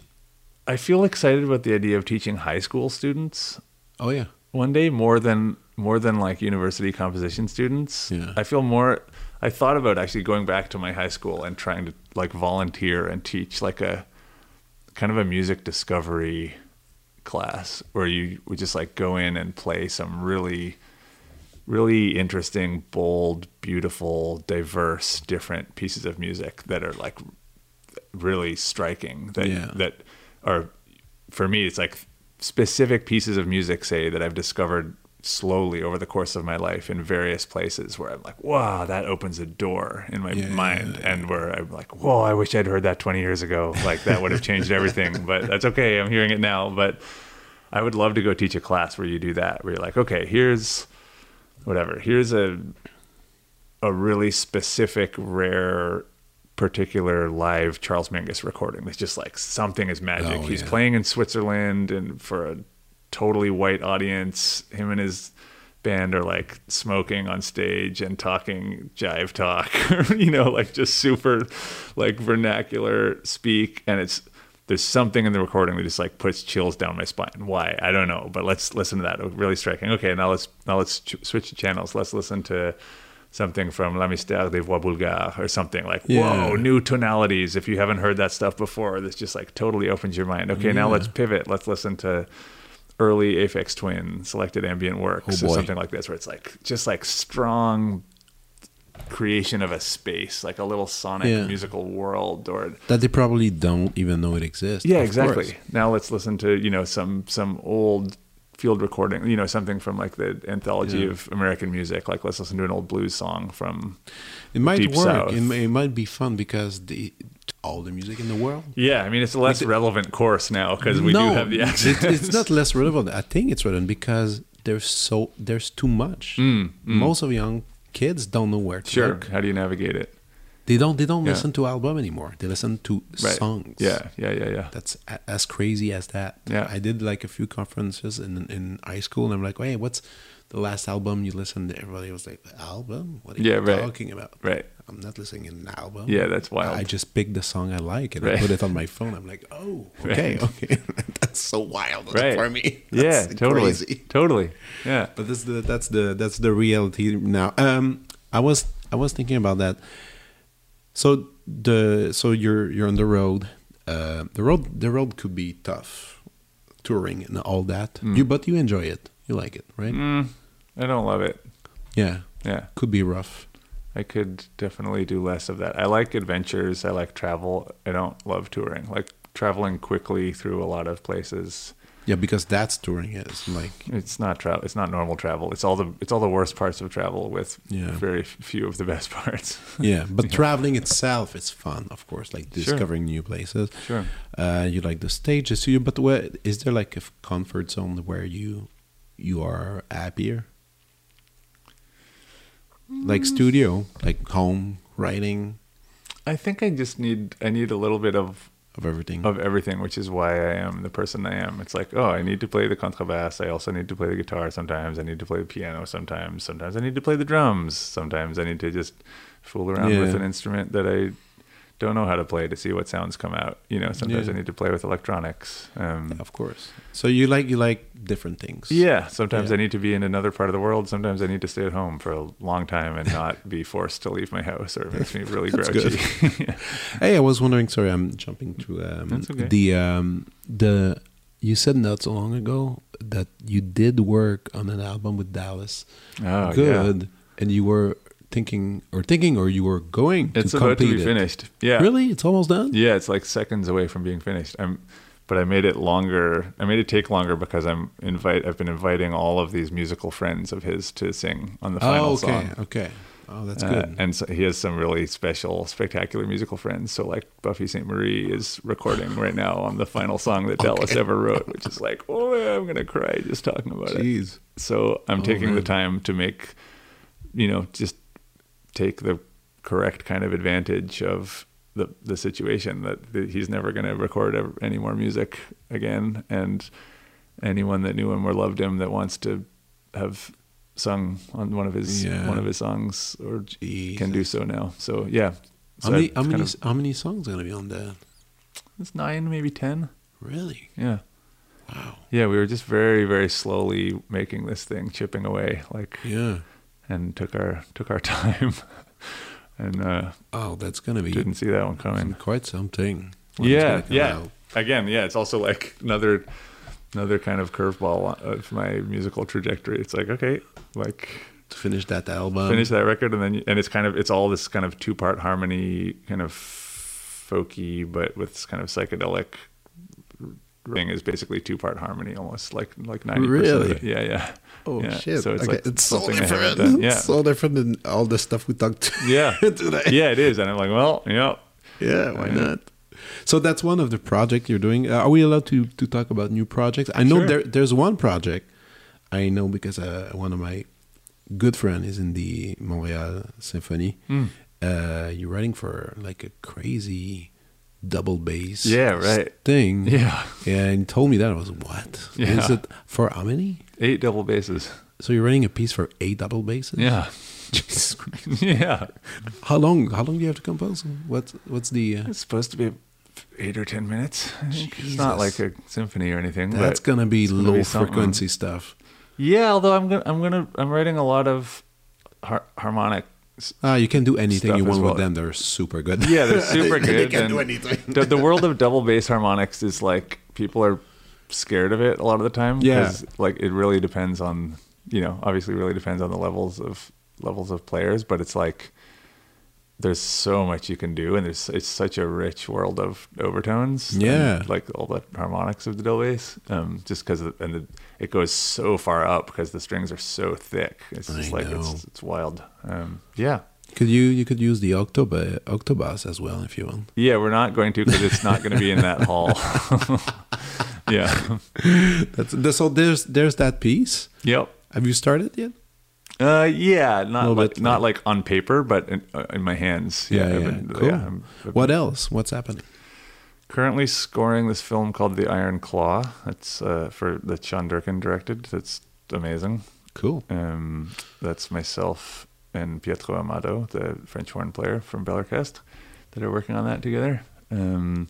Speaker 3: I feel excited about the idea of teaching high school students
Speaker 2: Oh yeah.
Speaker 3: one day more than more than like university composition students
Speaker 2: Yeah.
Speaker 3: I feel more I thought about actually going back to my high school and trying to like volunteer and teach like a kind of a music discovery class where you would just like go in and play some really really interesting bold beautiful diverse different pieces of music that are like really striking that
Speaker 2: Yeah.
Speaker 3: that are for me it's like specific pieces of music say that I've discovered slowly over the course of my life in various places where I'm like, wow, that opens a door in my
Speaker 2: Yeah,
Speaker 3: mind.
Speaker 2: yeah,
Speaker 3: And where I'm like, whoa, I wish I'd heard that 20 years ago. Like that would have changed everything. [laughs] But that's okay. I'm hearing it now. But I would love to go teach a class where you do that, where you're like, okay, here's whatever. Here's a a really specific, rare, particular live Charles Mingus recording. That's just like something is magic.
Speaker 2: Oh,
Speaker 3: He's
Speaker 2: yeah.
Speaker 3: playing in Switzerland and for a totally white audience. Him and his band are like smoking on stage and talking jive talk, [laughs] you know, like just super like vernacular speak. And it's there's something in the recording that just like puts chills down my spine. Why? I don't know. But let's listen to that. Really striking. Okay, now let's now let's ch- switch the channels. Let's listen to something from La Mystère des Voix Bulgares or something like
Speaker 2: Yeah.
Speaker 3: whoa, new tonalities. If you haven't heard that stuff before, this just like totally opens your mind. Okay, now let's pivot. Let's listen to early Aphex Twin selected ambient works
Speaker 2: Oh,
Speaker 3: or something like this, where it's like just like strong creation of a space, like a little sonic
Speaker 2: Yeah.
Speaker 3: musical world or
Speaker 2: that they probably don't even know it exists.
Speaker 3: yeah exactly
Speaker 2: course.
Speaker 3: now let's listen to you know some some old field recording you know something from like the anthology
Speaker 2: Yeah.
Speaker 3: of american music like let's listen to an old blues song from
Speaker 2: It might
Speaker 3: Deep
Speaker 2: work.
Speaker 3: South.
Speaker 2: It, it might be fun because the all the music in the world.
Speaker 3: yeah i mean it's a less relevant course now because we do have the
Speaker 2: it- it's not less relevant. I think it's relevant because there's so there's too much.
Speaker 3: Mm,
Speaker 2: Most of young kids don't know where to
Speaker 3: sure
Speaker 2: look.
Speaker 3: how do you navigate it
Speaker 2: They don't they don't
Speaker 3: Yeah.
Speaker 2: listen to album anymore. They listen to
Speaker 3: right
Speaker 2: songs.
Speaker 3: yeah yeah yeah yeah
Speaker 2: That's a- as crazy as that.
Speaker 3: Yeah.
Speaker 2: I did like a few conferences in in high school, and I'm like, "Hey, what's the last album you listened to?" Everybody was like, "The "Album? What are you
Speaker 3: right.
Speaker 2: talking about?"
Speaker 3: right
Speaker 2: I'm not listening to an album.
Speaker 3: yeah that's wild
Speaker 2: I just picked the song I like and
Speaker 3: Right.
Speaker 2: I put it on my phone. I'm like, "Oh, okay, [laughs]
Speaker 3: Right.
Speaker 2: okay." [laughs] that's so wild
Speaker 3: right
Speaker 2: for me. [laughs]
Speaker 3: yeah totally
Speaker 2: crazy.
Speaker 3: totally yeah
Speaker 2: But that's the that's the that's the reality now. Um, I was I was thinking about that. So the so you're you're on the road. Uh, the road the road could be tough, touring and all that. You but you enjoy it. You like it, right?
Speaker 3: mm, i don't love it
Speaker 2: Yeah,
Speaker 3: yeah
Speaker 2: could be rough.
Speaker 3: I could definitely do less of that. I like adventures. I like travel. I don't love touring. Like traveling quickly through a lot of places.
Speaker 2: Yeah, because that's touring is like
Speaker 3: It's not travel. It's not normal travel. It's all the it's all the worst parts of travel with
Speaker 2: Yeah.
Speaker 3: very few of the best [laughs] parts.
Speaker 2: yeah. But traveling itself is fun, of course. Like
Speaker 3: Sure.
Speaker 2: discovering new places.
Speaker 3: Sure.
Speaker 2: Uh, you like the stages. the studio, but where is there like a comfort zone where you you are happier? Like studio, like home, writing
Speaker 3: I think I just need I need a little bit of
Speaker 2: of everything.
Speaker 3: of everything, which is why I am the person I am. It's like, oh, I need to play the contrabass. I also need to play the guitar sometimes. I need to play the piano sometimes. Sometimes I need to play the drums. Sometimes I need to just fool around with an instrument that I don't know how to play to see what sounds come out. You know, sometimes
Speaker 2: Yeah.
Speaker 3: I need to play with electronics. Um,
Speaker 2: of course. So you like you like different things.
Speaker 3: yeah, sometimes
Speaker 2: Yeah.
Speaker 3: I need to be in another part of the world. Sometimes I need to stay at home for a long time and not be forced to leave my house, or it makes me really [laughs] grouchy. [laughs] [laughs]
Speaker 2: Hey, I was wondering. Sorry, I'm jumping to Um,
Speaker 3: okay.
Speaker 2: The um, the you said not so long ago that you did work on an album with Dallas.
Speaker 3: oh, yeah.
Speaker 2: Good, and you were thinking or thinking or you were going
Speaker 3: It's
Speaker 2: to
Speaker 3: about to be
Speaker 2: it.
Speaker 3: finished. Yeah.
Speaker 2: Really, it's almost done.
Speaker 3: Yeah, it's like seconds away from being finished. I'm, but I made it longer. I made it take longer because I'm invite. I've been inviting all of these musical friends of his to sing on the final
Speaker 2: Oh, okay,
Speaker 3: song.
Speaker 2: okay. Oh, that's
Speaker 3: Uh,
Speaker 2: good.
Speaker 3: and so he has some really special, spectacular musical friends. So like Buffy Sainte-Marie is recording right now on the final song that [laughs] Dallas ever wrote, which is like, oh, I'm gonna cry just talking about it.
Speaker 2: Jeez.
Speaker 3: So I'm
Speaker 2: Oh,
Speaker 3: taking the time to make, you know, just take the correct kind of advantage of the the situation that, that he's never going to record any more music again, and anyone that knew him or loved him that wants to have sung on one of his
Speaker 2: Yeah.
Speaker 3: one of his songs or
Speaker 2: Jeez.
Speaker 3: can do so now. So yeah,
Speaker 2: How many how many
Speaker 3: of-
Speaker 2: how many songs are gonna be on that?
Speaker 3: it's nine, maybe ten.
Speaker 2: Really?
Speaker 3: Yeah.
Speaker 2: Wow.
Speaker 3: Yeah, we were just very, very slowly making this thing, chipping away, like,
Speaker 2: Yeah.
Speaker 3: And took our took our [laughs] time, and uh,
Speaker 2: Oh, that's gonna be
Speaker 3: didn't see that one coming.
Speaker 2: quite something.
Speaker 3: Yeah, yeah.
Speaker 2: out.
Speaker 3: Again, yeah, it's also like another another kind of curveball of my musical trajectory. It's like okay, like
Speaker 2: To finish that album.
Speaker 3: finish that record, and then and it's kind of it's all this kind of two part harmony, kind of folky, but with this kind of psychedelic ring is basically two part harmony, almost like like ninety percent.
Speaker 2: Really?
Speaker 3: Of it. Yeah, yeah.
Speaker 2: Oh
Speaker 3: Yeah,
Speaker 2: shit!
Speaker 3: so it's
Speaker 2: okay,
Speaker 3: like
Speaker 2: it's so
Speaker 3: I
Speaker 2: different.
Speaker 3: Yeah.
Speaker 2: so different than all the stuff we talked
Speaker 3: Yeah. [laughs]
Speaker 2: today.
Speaker 3: yeah, it is, and I'm like, well, yeah,
Speaker 2: Yeah, why
Speaker 3: Yeah.
Speaker 2: not? So that's one of the projects you're doing. Uh, are we allowed to to talk about new projects? I know
Speaker 3: Sure.
Speaker 2: there there's one project I know because uh, one of my good friend is in the Montreal Symphony.
Speaker 3: Mm.
Speaker 2: Uh, you're writing for like a crazy double bass
Speaker 3: Yeah, right.
Speaker 2: thing.
Speaker 3: yeah,
Speaker 2: Yeah, and told me that I was what?
Speaker 3: Yeah.
Speaker 2: Is it for how many?
Speaker 3: eight double basses.
Speaker 2: So you're writing a piece for eight double basses?
Speaker 3: Yeah, [laughs]
Speaker 2: Jesus Christ. [laughs]
Speaker 3: yeah.
Speaker 2: How long? How long do you have to compose? What's what's the? Uh,
Speaker 3: It's supposed to be eight or ten minutes. It's not like a symphony or anything.
Speaker 2: That's gonna be
Speaker 3: it's gonna
Speaker 2: low
Speaker 3: be
Speaker 2: frequency stuff.
Speaker 3: Yeah, although I'm gonna I'm gonna I'm writing a lot of har- harmonic.
Speaker 2: Ah, you can do anything you want
Speaker 3: well.
Speaker 2: with them. They're super good.
Speaker 3: Yeah, they're [laughs] super good.
Speaker 2: they can
Speaker 3: and
Speaker 2: do anything.
Speaker 3: the, the world of [laughs] double bass harmonics is like people are scared of it a lot of the time.
Speaker 2: Yeah.
Speaker 3: like it really depends on you know obviously really depends on the levels of levels of players, but it's like there's so much you can do, and there's it's such a rich world of overtones.
Speaker 2: Yeah.
Speaker 3: like all the harmonics of the double bass, um, just because and the, it goes so far up because the strings are so thick. It's just
Speaker 2: I
Speaker 3: like
Speaker 2: know.
Speaker 3: it's it's wild. Um, yeah.
Speaker 2: Could you you could use the octoba octobass as well if you want.
Speaker 3: Yeah, we're not going to because it's not going to be in that hall. [laughs] [laughs] yeah.
Speaker 2: That's, that's so there's there's that piece.
Speaker 3: Yep.
Speaker 2: Have you started yet?
Speaker 3: Uh, yeah, not like
Speaker 2: bit
Speaker 3: not
Speaker 2: like-
Speaker 3: like on paper, but in, uh, in my hands.
Speaker 2: Yeah,
Speaker 3: I've
Speaker 2: yeah.
Speaker 3: been-
Speaker 2: Cool.
Speaker 3: I'm-
Speaker 2: What else? What's happening?
Speaker 3: currently scoring this film called The Iron Claw. That's uh, for that Sean Durkin directed. That's amazing.
Speaker 2: Cool.
Speaker 3: Um, that's myself and Pietro Amato, the French horn player from Bell Orchestre, that are working on that together. Um,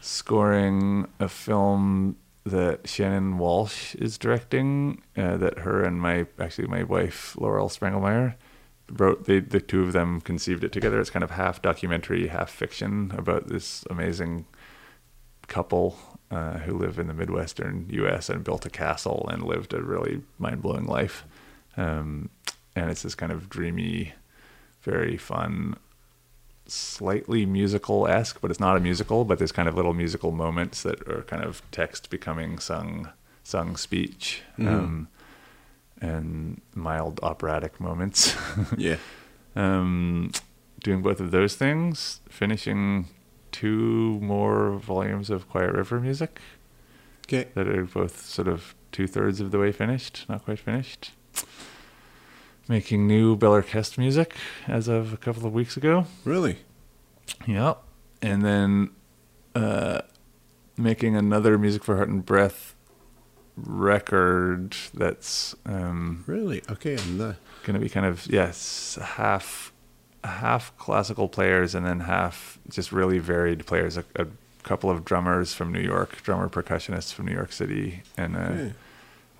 Speaker 3: scoring a film that Shannon Walsh is directing, uh, that her and my actually my wife Laurel Sprengelmeyer wrote. They the two of them conceived it together. It's kind of half documentary, half fiction about this amazing couple uh, who live in the Midwestern U.S. and built a castle and lived a really mind blowing life. Um, and it's this kind of dreamy, very fun, slightly musical esque, but it's not a musical. But there's kind of little musical moments that are kind of text becoming sung, sung speech, um, and mild operatic moments. [laughs]
Speaker 2: Yeah.
Speaker 3: um, doing both of those things, finishing two more volumes of Quiet River music
Speaker 2: Okay.
Speaker 3: that are both sort of two thirds of the way finished, not quite finished. Making new Bell Orchestre music as of a couple of weeks ago.
Speaker 2: Really?
Speaker 3: Yep. And then uh, making another Music for Heart and Breath record that's um,
Speaker 2: Really? Okay. I'm not.
Speaker 3: to be kind of yes half half classical players and then half just really varied players a, a couple of drummers from new york drummer percussionists from new york city and a
Speaker 2: Okay.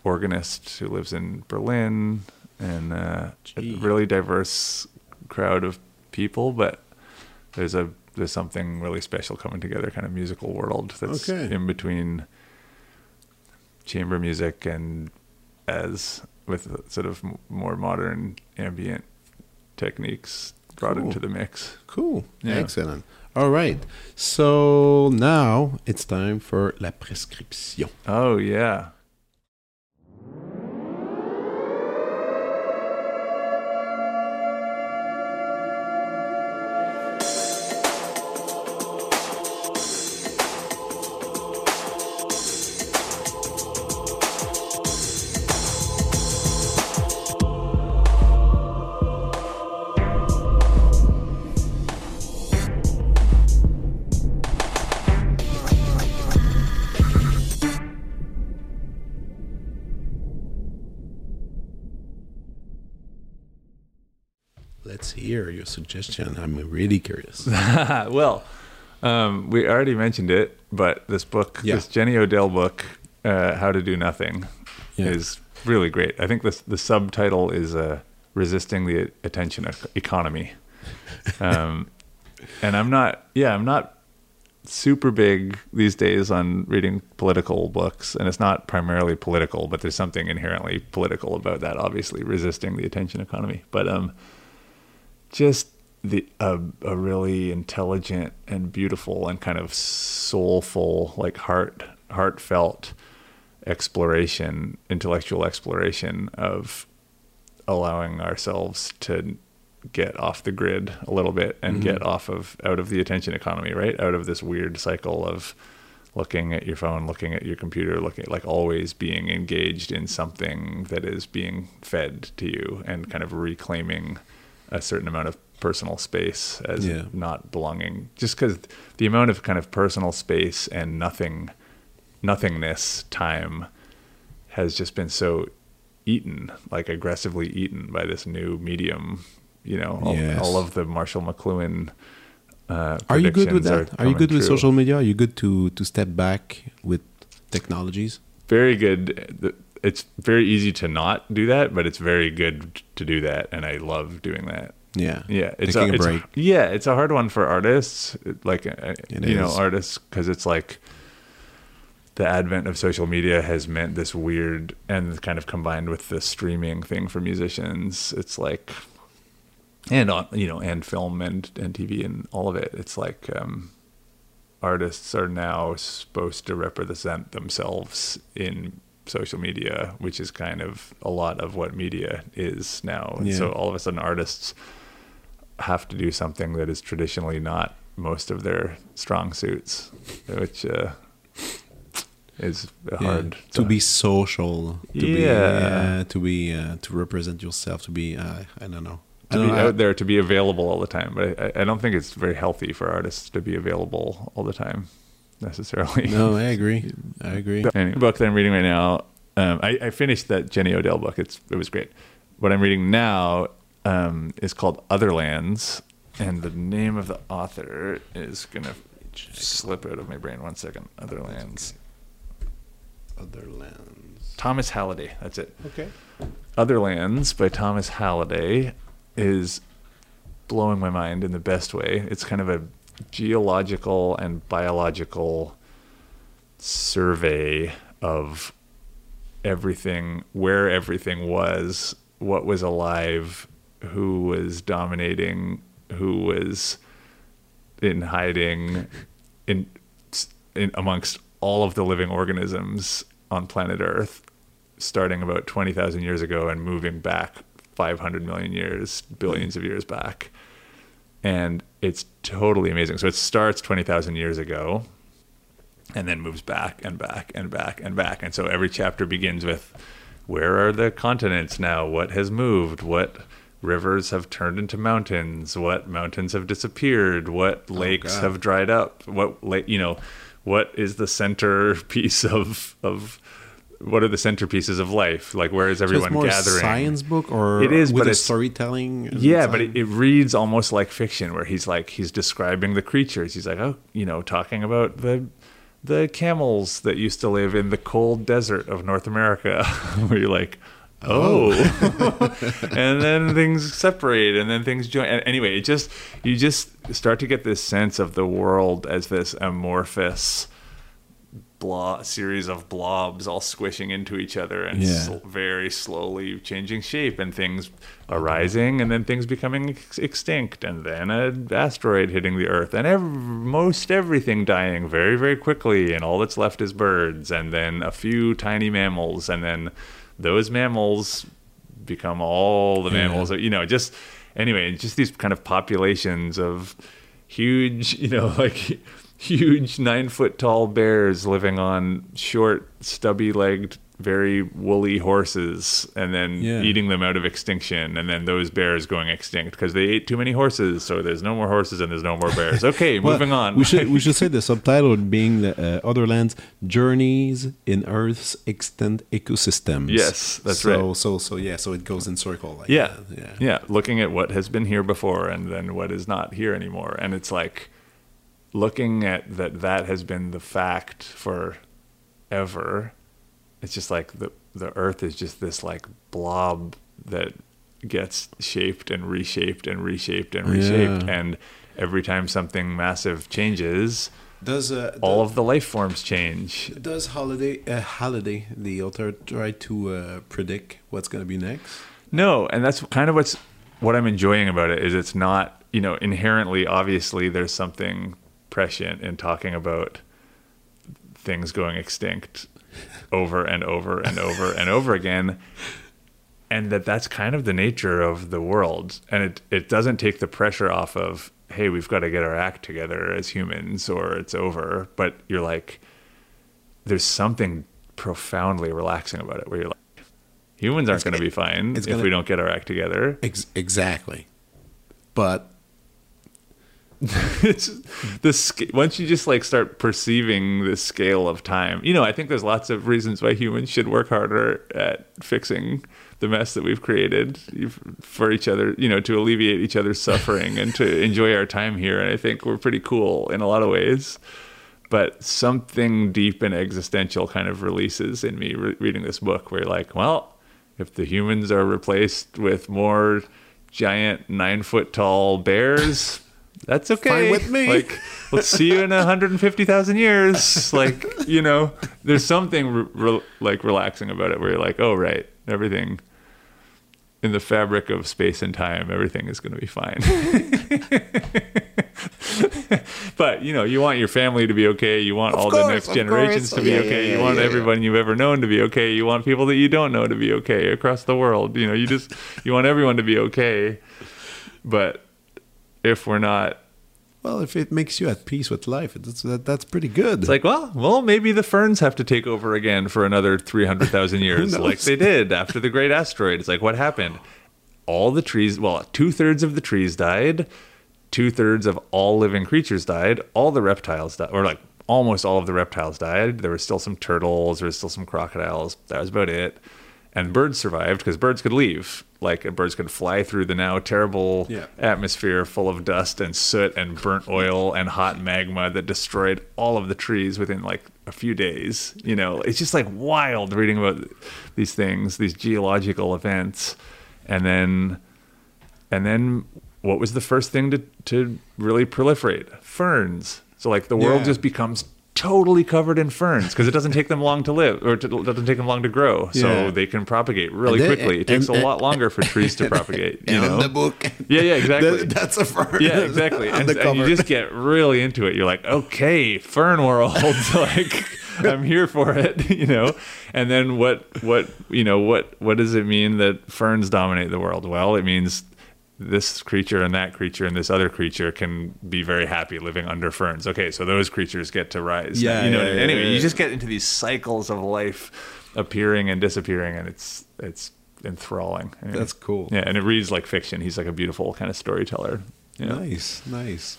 Speaker 3: organist who lives in berlin and uh, a really diverse crowd of people but there's a there's something really special coming together kind of musical world that's
Speaker 2: Okay.
Speaker 3: in between chamber music and as with sort of more modern ambient techniques brought
Speaker 2: Cool.
Speaker 3: into the mix.
Speaker 2: Cool.
Speaker 3: Yeah.
Speaker 2: Excellent. All right. So now it's time for la prescription.
Speaker 3: Oh yeah.
Speaker 2: Suggestion. I'm really curious. [laughs]
Speaker 3: well, um, we already mentioned it, but this book,
Speaker 2: Yeah.
Speaker 3: this Jenny Odell book, uh, "How to Do Nothing,"
Speaker 2: Yeah.
Speaker 3: is really great. I think this the subtitle is uh, "Resisting the Attention Economy," [laughs] um, and I'm not. Yeah, I'm not super big these days on reading political books, and it's not primarily political, but there's something inherently political about that. Obviously, resisting the attention economy, but um, just the a a really intelligent and beautiful and kind of soulful, like heart heartfelt exploration, intellectual exploration of allowing ourselves to get off the grid a little bit and mm-hmm. get off of out of the attention economy, right? Out of this weird cycle of looking at your phone, looking at your computer, looking like always being engaged in something that is being fed to you and kind of reclaiming a certain amount of personal space as
Speaker 2: Yeah.
Speaker 3: not belonging just because the amount of kind of personal space and nothing nothingness time has just been so eaten like aggressively eaten by this new medium you know all,
Speaker 2: Yes.
Speaker 3: all of the marshall mcluhan uh,
Speaker 2: Are you good with that? Are, you
Speaker 3: coming
Speaker 2: good with social media? Are you good to to step back with technologies?
Speaker 3: Very good. It's very easy to not do that, but it's very good to do that, and I love doing that.
Speaker 2: Yeah.
Speaker 3: Yeah, it's
Speaker 2: Taking a
Speaker 3: it's
Speaker 2: break.
Speaker 3: yeah, it's a hard one for artists, like uh,
Speaker 2: It
Speaker 3: you know, artists because it's like the advent of social media has meant this weird and kind of combined with the streaming thing for musicians. It's like and on you know and film and and TV and all of it. It's like um, artists are now supposed to represent themselves in social media, which is kind of a lot of what media is now. And
Speaker 2: Yeah.
Speaker 3: so all of a sudden, artists have to do something that is traditionally not most of their strong suits, which uh, is
Speaker 2: Yeah,
Speaker 3: hard
Speaker 2: to be social, to be
Speaker 3: Yeah.
Speaker 2: uh, to be uh, to represent yourself, to be uh, I don't know.
Speaker 3: To
Speaker 2: don't
Speaker 3: be
Speaker 2: know.
Speaker 3: out there to be available all the time. But I, I don't think it's very healthy for artists to be available all the time necessarily.
Speaker 2: No, I agree. I agree. [laughs]
Speaker 3: The book that I'm reading right now, um, I, I finished that Jenny Odell book. It's it was great. What I'm reading now um, is called Otherlands, and the name of the author is gonna slip out of my brain. One second. Otherlands.
Speaker 2: Other lands.
Speaker 3: Thomas Halliday. That's it.
Speaker 2: Okay.
Speaker 3: Otherlands by Thomas Halliday is blowing my mind in the best way. It's kind of a geological and biological survey of everything, where everything was, what was alive, who was dominating, who was in hiding, in, in amongst all of the living organisms on planet Earth starting about 20,000 years ago and moving back 500 million years, billions of years back. And it's totally amazing. So it starts 20,000 years ago and then moves back and back and back and back. And so every chapter begins with where are the continents now? What has moved? What rivers have turned into mountains? What mountains have disappeared? What oh, lakes
Speaker 2: God.
Speaker 3: have dried up? What you know, what is the centerpiece [laughs] of of what are the centerpieces of life? Like where is
Speaker 2: So
Speaker 3: everyone
Speaker 2: more
Speaker 3: gathering?
Speaker 2: a science book, or
Speaker 3: It is,
Speaker 2: with
Speaker 3: but
Speaker 2: a
Speaker 3: it's-
Speaker 2: storytelling.
Speaker 3: Yeah, but it, it reads almost like fiction, where he's like he's describing the creatures. He's like, oh, you know, talking about the the camels that used to live in the cold desert of North America. [laughs] where you're like, oh, oh. [laughs] [laughs] and then things separate, and then things join. And anyway, it just you just start to get this sense of the world as this amorphous blob series of blobs all squishing into each other and
Speaker 2: Yeah.
Speaker 3: sl- very slowly changing shape and things arising and then things becoming ex- extinct and then an asteroid hitting the earth and ev- most everything dying very very quickly and all that's left is birds and then a few tiny mammals and then those mammals become all the
Speaker 2: Yeah.
Speaker 3: mammals you know just anyway just these kind of populations of huge [laughs] you know like huge nine foot tall bears living on short stubby legged very woolly horses and then
Speaker 2: Yeah.
Speaker 3: eating them out of extinction and then those bears going extinct because they ate too many horses so there's no more horses and there's no more bears [laughs] okay
Speaker 2: Well,
Speaker 3: moving on
Speaker 2: We should we should [laughs] say the subtitle being the uh, other lands journeys in Earth's extant ecosystems.
Speaker 3: Yes, that's
Speaker 2: so,
Speaker 3: right.
Speaker 2: So so yeah, so it goes in circle. Like
Speaker 3: yeah,
Speaker 2: yeah.
Speaker 3: yeah looking at what has been here before and then what is not here anymore and it's like looking at that that has been the fact for ever it's just like the the earth is just this like blob that gets shaped and reshaped and reshaped and reshaped
Speaker 2: Yeah.
Speaker 3: and every time something massive changes
Speaker 2: Does uh,
Speaker 3: all
Speaker 2: does,
Speaker 3: of the life forms change
Speaker 2: does Halliday uh, Halliday the author try to uh, predict what's gonna be next?
Speaker 3: No, and that's kind of what's what I'm enjoying about it is it's not, you know, inherently obviously there's something prescient in talking about things going extinct over and over and over and over again and that that's kind of the nature of the world and it it doesn't take the pressure off of hey, we've got to get our act together as humans or it's over, but you're like there's something profoundly relaxing about it where you're like humans aren't going to be fine if
Speaker 2: gonna-
Speaker 3: we don't get our act together.
Speaker 2: Ex- exactly. But [laughs]
Speaker 3: it's the once you just like start perceiving the scale of time. You know, I think there's lots of reasons why humans should work harder at fixing the mess that we've created for each other. You know, to alleviate each other's suffering and to [laughs] enjoy our time here. And I think we're pretty cool in a lot of ways. But something deep and existential kind of releases in me re- reading this book, where you're like, well, if the humans are replaced with more giant nine foot tall bears that's okay.
Speaker 2: Fine with me.
Speaker 3: like let's see you in 150000 years. Like you know there's something re- re- like relaxing about it where you're like oh right everything in the fabric of space and time everything is going to be fine. [laughs] But you know you want your family to be okay. You want
Speaker 2: Of
Speaker 3: all
Speaker 2: course,
Speaker 3: the next generations
Speaker 2: course.
Speaker 3: to be
Speaker 2: Yeah,
Speaker 3: okay.
Speaker 2: yeah,
Speaker 3: you want
Speaker 2: yeah.
Speaker 3: everyone you've ever known to be okay. You want people that you don't know to be okay across the world. You know you just you want everyone to be okay. But if we're not
Speaker 2: Well, if it makes you at peace with life, that's that, that's pretty good.
Speaker 3: it's like well well maybe the ferns have to take over again for another 300,000 [laughs] years like they did after the great asteroid. It's like what happened? All the trees well two-thirds of the trees died two-thirds of all living creatures died all the reptiles died or like almost all of the reptiles died. There were still some turtles there was still some crocodiles. That was about it and birds survived because birds could leave like and birds could fly through the now terrible
Speaker 2: Yeah.
Speaker 3: atmosphere full of dust and soot and burnt oil and hot magma that destroyed all of the trees within like a few days. You know, it's just like wild reading about these things, these geological events. And then and then what was the first thing to to really proliferate? Ferns. So like the world
Speaker 2: Yeah.
Speaker 3: just becomes totally covered in ferns because it doesn't take them long to live or to, it doesn't take them long to grow so
Speaker 2: Yeah.
Speaker 3: they can propagate really
Speaker 2: And then-
Speaker 3: quickly it takes
Speaker 2: and-
Speaker 3: a lot longer for trees to [laughs] propagate you know
Speaker 2: the book.
Speaker 3: Yeah, yeah, exactly.
Speaker 2: That- that's a fern.
Speaker 3: yeah, exactly. [laughs] And,
Speaker 2: the
Speaker 3: and you
Speaker 2: cover.
Speaker 3: just get really into it. You're like, okay, Fern World, [laughs] like I'm here for it, you know. And then what? What you know? What What does it mean that ferns dominate the world? Well, it means this creature and that creature and this other creature can be very happy living under ferns. Okay, so those creatures get to rise.
Speaker 2: Yeah,
Speaker 3: you know.
Speaker 2: yeah, yeah,
Speaker 3: anyway,
Speaker 2: yeah,
Speaker 3: you just get into these cycles of life appearing and disappearing, and it's it's enthralling. Anyway.
Speaker 2: That's cool.
Speaker 3: Yeah, and it reads like fiction. He's like a beautiful kind of storyteller. you know?
Speaker 2: Nice, nice,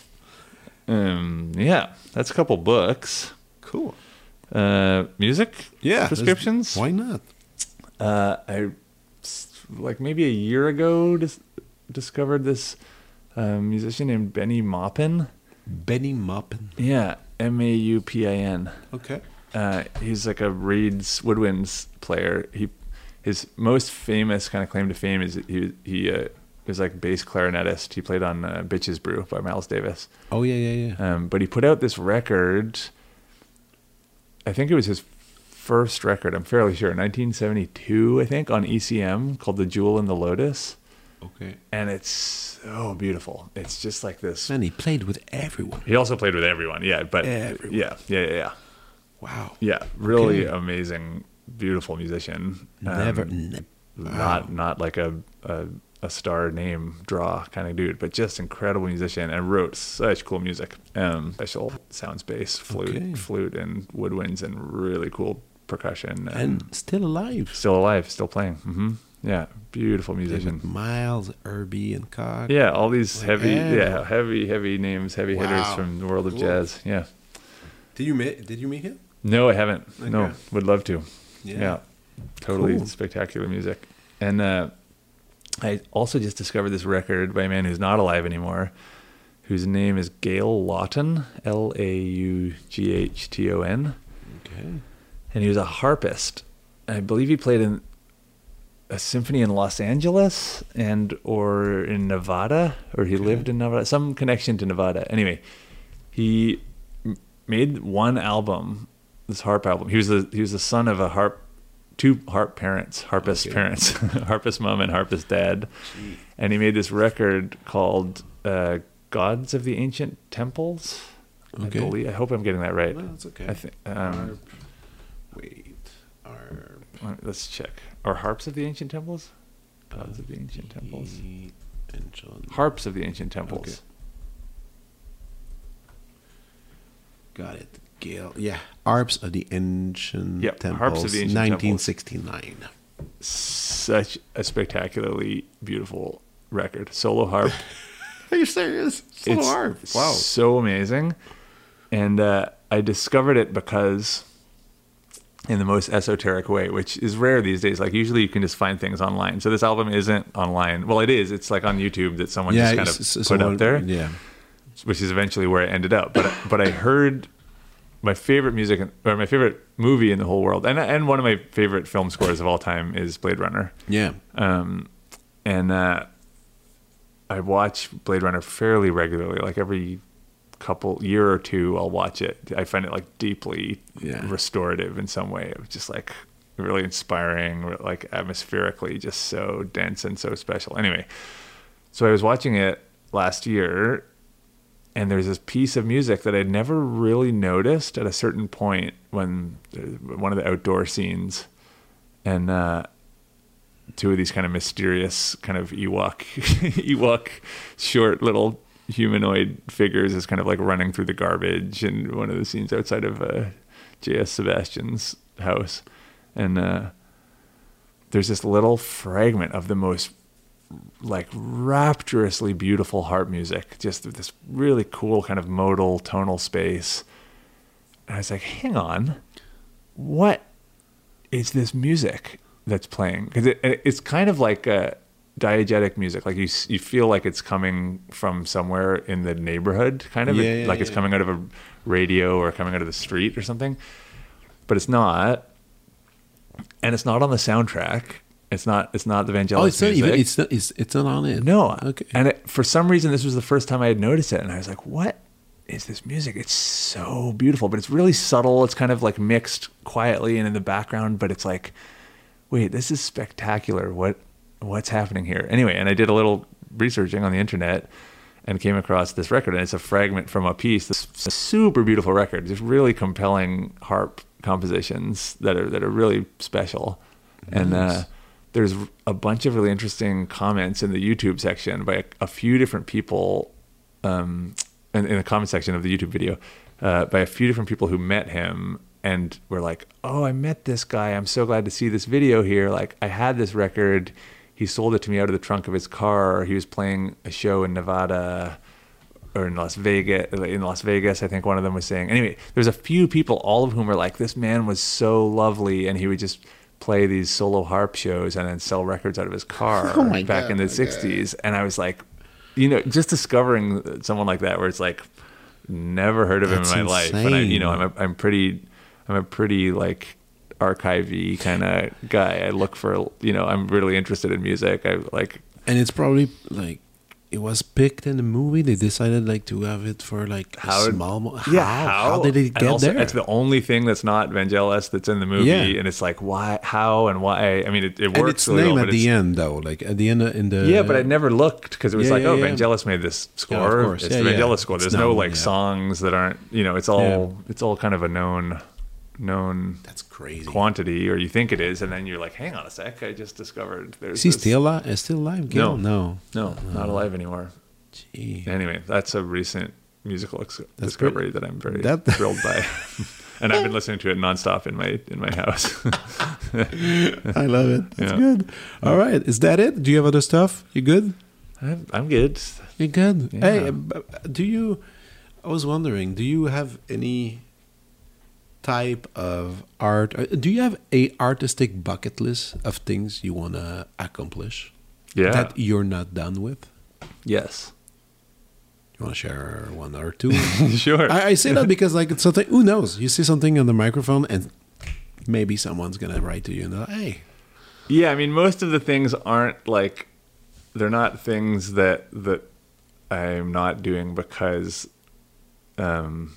Speaker 3: Um, yeah, that's a couple books.
Speaker 2: cool.
Speaker 3: Uh, music.
Speaker 2: Yeah,
Speaker 3: prescriptions.
Speaker 2: Why not?
Speaker 3: Uh, I like maybe a year ago dis- discovered this uh, musician named Benny Maupin.
Speaker 2: Benny Maupin.
Speaker 3: Yeah, M A U P I N.
Speaker 2: Okay.
Speaker 3: Uh, he's like a reeds woodwinds player. He his most famous kind of claim to fame is he he uh, was like bass clarinetist. He played on uh, Bitches Brew by Miles Davis.
Speaker 2: Oh yeah, yeah, yeah.
Speaker 3: Um, but he put out this record. I think it was his first record. I'm fairly sure, 1972, I think, on ECM called "The Jewel and the Lotus,"
Speaker 2: Okay.
Speaker 3: and it's so beautiful. It's just like this.
Speaker 2: And he played with everyone.
Speaker 3: He also played with everyone, yeah. But
Speaker 2: Everyone.
Speaker 3: yeah, yeah, yeah, yeah,
Speaker 2: Wow.
Speaker 3: yeah. Really
Speaker 2: Okay.
Speaker 3: amazing, beautiful musician. Um,
Speaker 2: Never. ne-
Speaker 3: not not like a, a a star name draw kind of dude, but just incredible musician and wrote such cool music. Um, special sound space, flute,
Speaker 2: Okay.
Speaker 3: flute, and woodwinds, and really cool percussion. And,
Speaker 2: and still alive.
Speaker 3: still alive, still playing. hmm Yeah, beautiful musician.
Speaker 2: Miles, Irby, and Cock.
Speaker 3: Yeah, all these heavy,
Speaker 2: Yeah.
Speaker 3: yeah, heavy, heavy names, heavy hitters from the world of
Speaker 2: Cool.
Speaker 3: jazz. Yeah.
Speaker 2: Did you meet? Did you meet him?
Speaker 3: No, I haven't. No, would love to. Yeah. Totally
Speaker 2: Cool.
Speaker 3: spectacular music. And uh, I also just discovered this record by a man who's not alive anymore, whose name is Gail Laughton, L A U G H T O N.
Speaker 2: Okay.
Speaker 3: And he was a harpist. I believe he played in a symphony in Los Angeles and or in Nevada, or he lived in Nevada, some connection to Nevada. Anyway, he m- made one album, this harp album. He was the he was the son of a harp, two harp parents, harpist
Speaker 2: Okay.
Speaker 3: parents, [laughs] harpist mom and harpist dad, and he made this record called uh, "Gods of the Ancient Temples."
Speaker 2: Okay.
Speaker 3: I believe. I hope I'm getting that right.
Speaker 2: No, that's okay.
Speaker 3: I think. Um.
Speaker 2: Wait.
Speaker 3: Let's check. Are harps of the ancient temples? Gods of the ancient temples.
Speaker 2: John.
Speaker 3: Harps of the ancient temples.
Speaker 2: Okay. Got it. Gail. Yeah. Harps of the Ancient
Speaker 3: Yep,
Speaker 2: Temples.
Speaker 3: Harps of the Ancient
Speaker 2: 1969.
Speaker 3: Such a spectacularly beautiful record. Solo harp. [laughs]
Speaker 2: Are you serious? Solo
Speaker 3: it's
Speaker 2: harp. Wow.
Speaker 3: so amazing. And uh, I discovered it because, in the most esoteric way, which is rare these days. Like usually you can just find things online. So this album isn't online. Well, it is. It's like on YouTube that someone just kind of put
Speaker 2: someone-
Speaker 3: up there,
Speaker 2: Yeah.
Speaker 3: which is eventually where it ended up. But but I heard my favorite music or my favorite movie in the whole world, and and one of my favorite film scores of all time is Blade Runner.
Speaker 2: Yeah.
Speaker 3: Um, and uh, I watch Blade Runner fairly regularly, like every couple year or two, I'll watch it. I find it like deeply
Speaker 2: Yeah.
Speaker 3: restorative in some way. It was just like really inspiring, like atmospherically, just so dense and so special. Anyway, so I was watching it last year, and there's this piece of music that I'd never really noticed at a certain point when uh, one of the outdoor scenes, and uh, two of these kind of mysterious kind of Ewok [laughs] Ewok short little humanoid figures is kind of like running through the garbage in one of the scenes outside of uh, J.F. Sebastian's house. And uh, there's this little fragment of the most like rapturously beautiful harp music, just this really cool kind of modal tonal space. And I was like, hang on, what is this music that's playing? Because it, it- it's kind of like a diegetic music. Like you, you feel like it's coming from somewhere in the neighborhood, kind of
Speaker 2: Yeah, yeah,
Speaker 3: like it's coming out of a radio or coming out of the street or something. But it's not, and it's not on the soundtrack. It's not. It's not the Vangelis
Speaker 2: Oh, it's not even. It's not. It's, it's not on it.
Speaker 3: No.
Speaker 2: Okay.
Speaker 3: And it, for some reason, this was the first time I had noticed it, and I was like, "What is this music? It's so beautiful, but it's really subtle. It's kind of like mixed quietly and in the background, but it's like, wait, this is spectacular. What what's happening here? Anyway, and I did a little researching on the internet and came across this record, and it's a fragment from a piece. This super beautiful record, just really compelling harp compositions that are that are really special, and. uh there's a bunch of really interesting comments in the YouTube section by a, a few different people, um, in, in the comment section of the YouTube video, uh, by a few different people who met him and were like, "Oh, I met this guy. I'm so glad to see this video here. Like, I had this record. He sold it to me out of the trunk of his car. He was playing a show in Nevada." or in Las Vegas, in Las Vegas, I think one of them was saying. Anyway, there's a few people, all of whom were like, "This man was so lovely," and he would just play these solo harp shows and then sell records out of his car [laughs]
Speaker 2: Oh
Speaker 3: back
Speaker 2: God,
Speaker 3: in the
Speaker 2: my God.
Speaker 3: '60s. And I was like, you know, just discovering someone like that, where it's like, never heard of
Speaker 2: That's
Speaker 3: him in my life, and I, you know, I'm a, I'm pretty, I'm a pretty like archivey kind of guy. I look for, you know, I'm really interested in music. I like
Speaker 2: and it's probably like it was picked in the movie. They decided like to have it for like a
Speaker 3: How-
Speaker 2: small. Mo- how?
Speaker 3: Yeah,
Speaker 2: how, did it get
Speaker 3: also,
Speaker 2: there?
Speaker 3: It's the only thing that's not Vangelis that's in the movie,
Speaker 2: Yeah.
Speaker 3: and it's like why, how, and why. I mean, it, it works.
Speaker 2: and it's
Speaker 3: really
Speaker 2: name
Speaker 3: well,
Speaker 2: at the end though. Like at the end uh, in the
Speaker 3: Yeah, but I never looked because it was
Speaker 2: Yeah,
Speaker 3: like,
Speaker 2: yeah,
Speaker 3: oh,
Speaker 2: yeah.
Speaker 3: Vangelis made this score.
Speaker 2: Yeah, of course.
Speaker 3: It's
Speaker 2: Yeah,
Speaker 3: the
Speaker 2: yeah.
Speaker 3: Vangelis score. There's no like
Speaker 2: yeah.
Speaker 3: songs that aren't. You know, it's all it's all kind of a known known
Speaker 2: That's crazy.
Speaker 3: quantity, or you think it is, and then you're like, hang on a sec, I just discovered there's
Speaker 2: Is he
Speaker 3: this-
Speaker 2: still alive? Is still alive? Gil?
Speaker 3: No.
Speaker 2: no.
Speaker 3: no, not uh, alive anymore.
Speaker 2: Gee.
Speaker 3: Anyway, that's a recent musical ex- discovery
Speaker 2: great.
Speaker 3: that I'm very
Speaker 2: That- [laughs]
Speaker 3: thrilled by. [laughs] and I've been listening to it nonstop in my in my house.
Speaker 2: I love it. That's
Speaker 3: Yeah.
Speaker 2: good. All right, is that it? Do you have other stuff? You good?
Speaker 3: I'm, I'm good.
Speaker 2: You're good?
Speaker 3: Yeah.
Speaker 2: Hey, do you? I was wondering. Do you have any type of art? uh, Do you have a artistic bucket list of things you want to accomplish
Speaker 3: Yeah.
Speaker 2: that you're not done with?
Speaker 3: yes.
Speaker 2: You want to share one or two? [laughs]
Speaker 3: sure.
Speaker 2: I, I say that because like it's something. Who knows? You see something on the microphone, and maybe someone's gonna write to you and go, "Hey,
Speaker 3: Yeah, I mean, most of the things aren't like they're not things that that I'm not doing because um,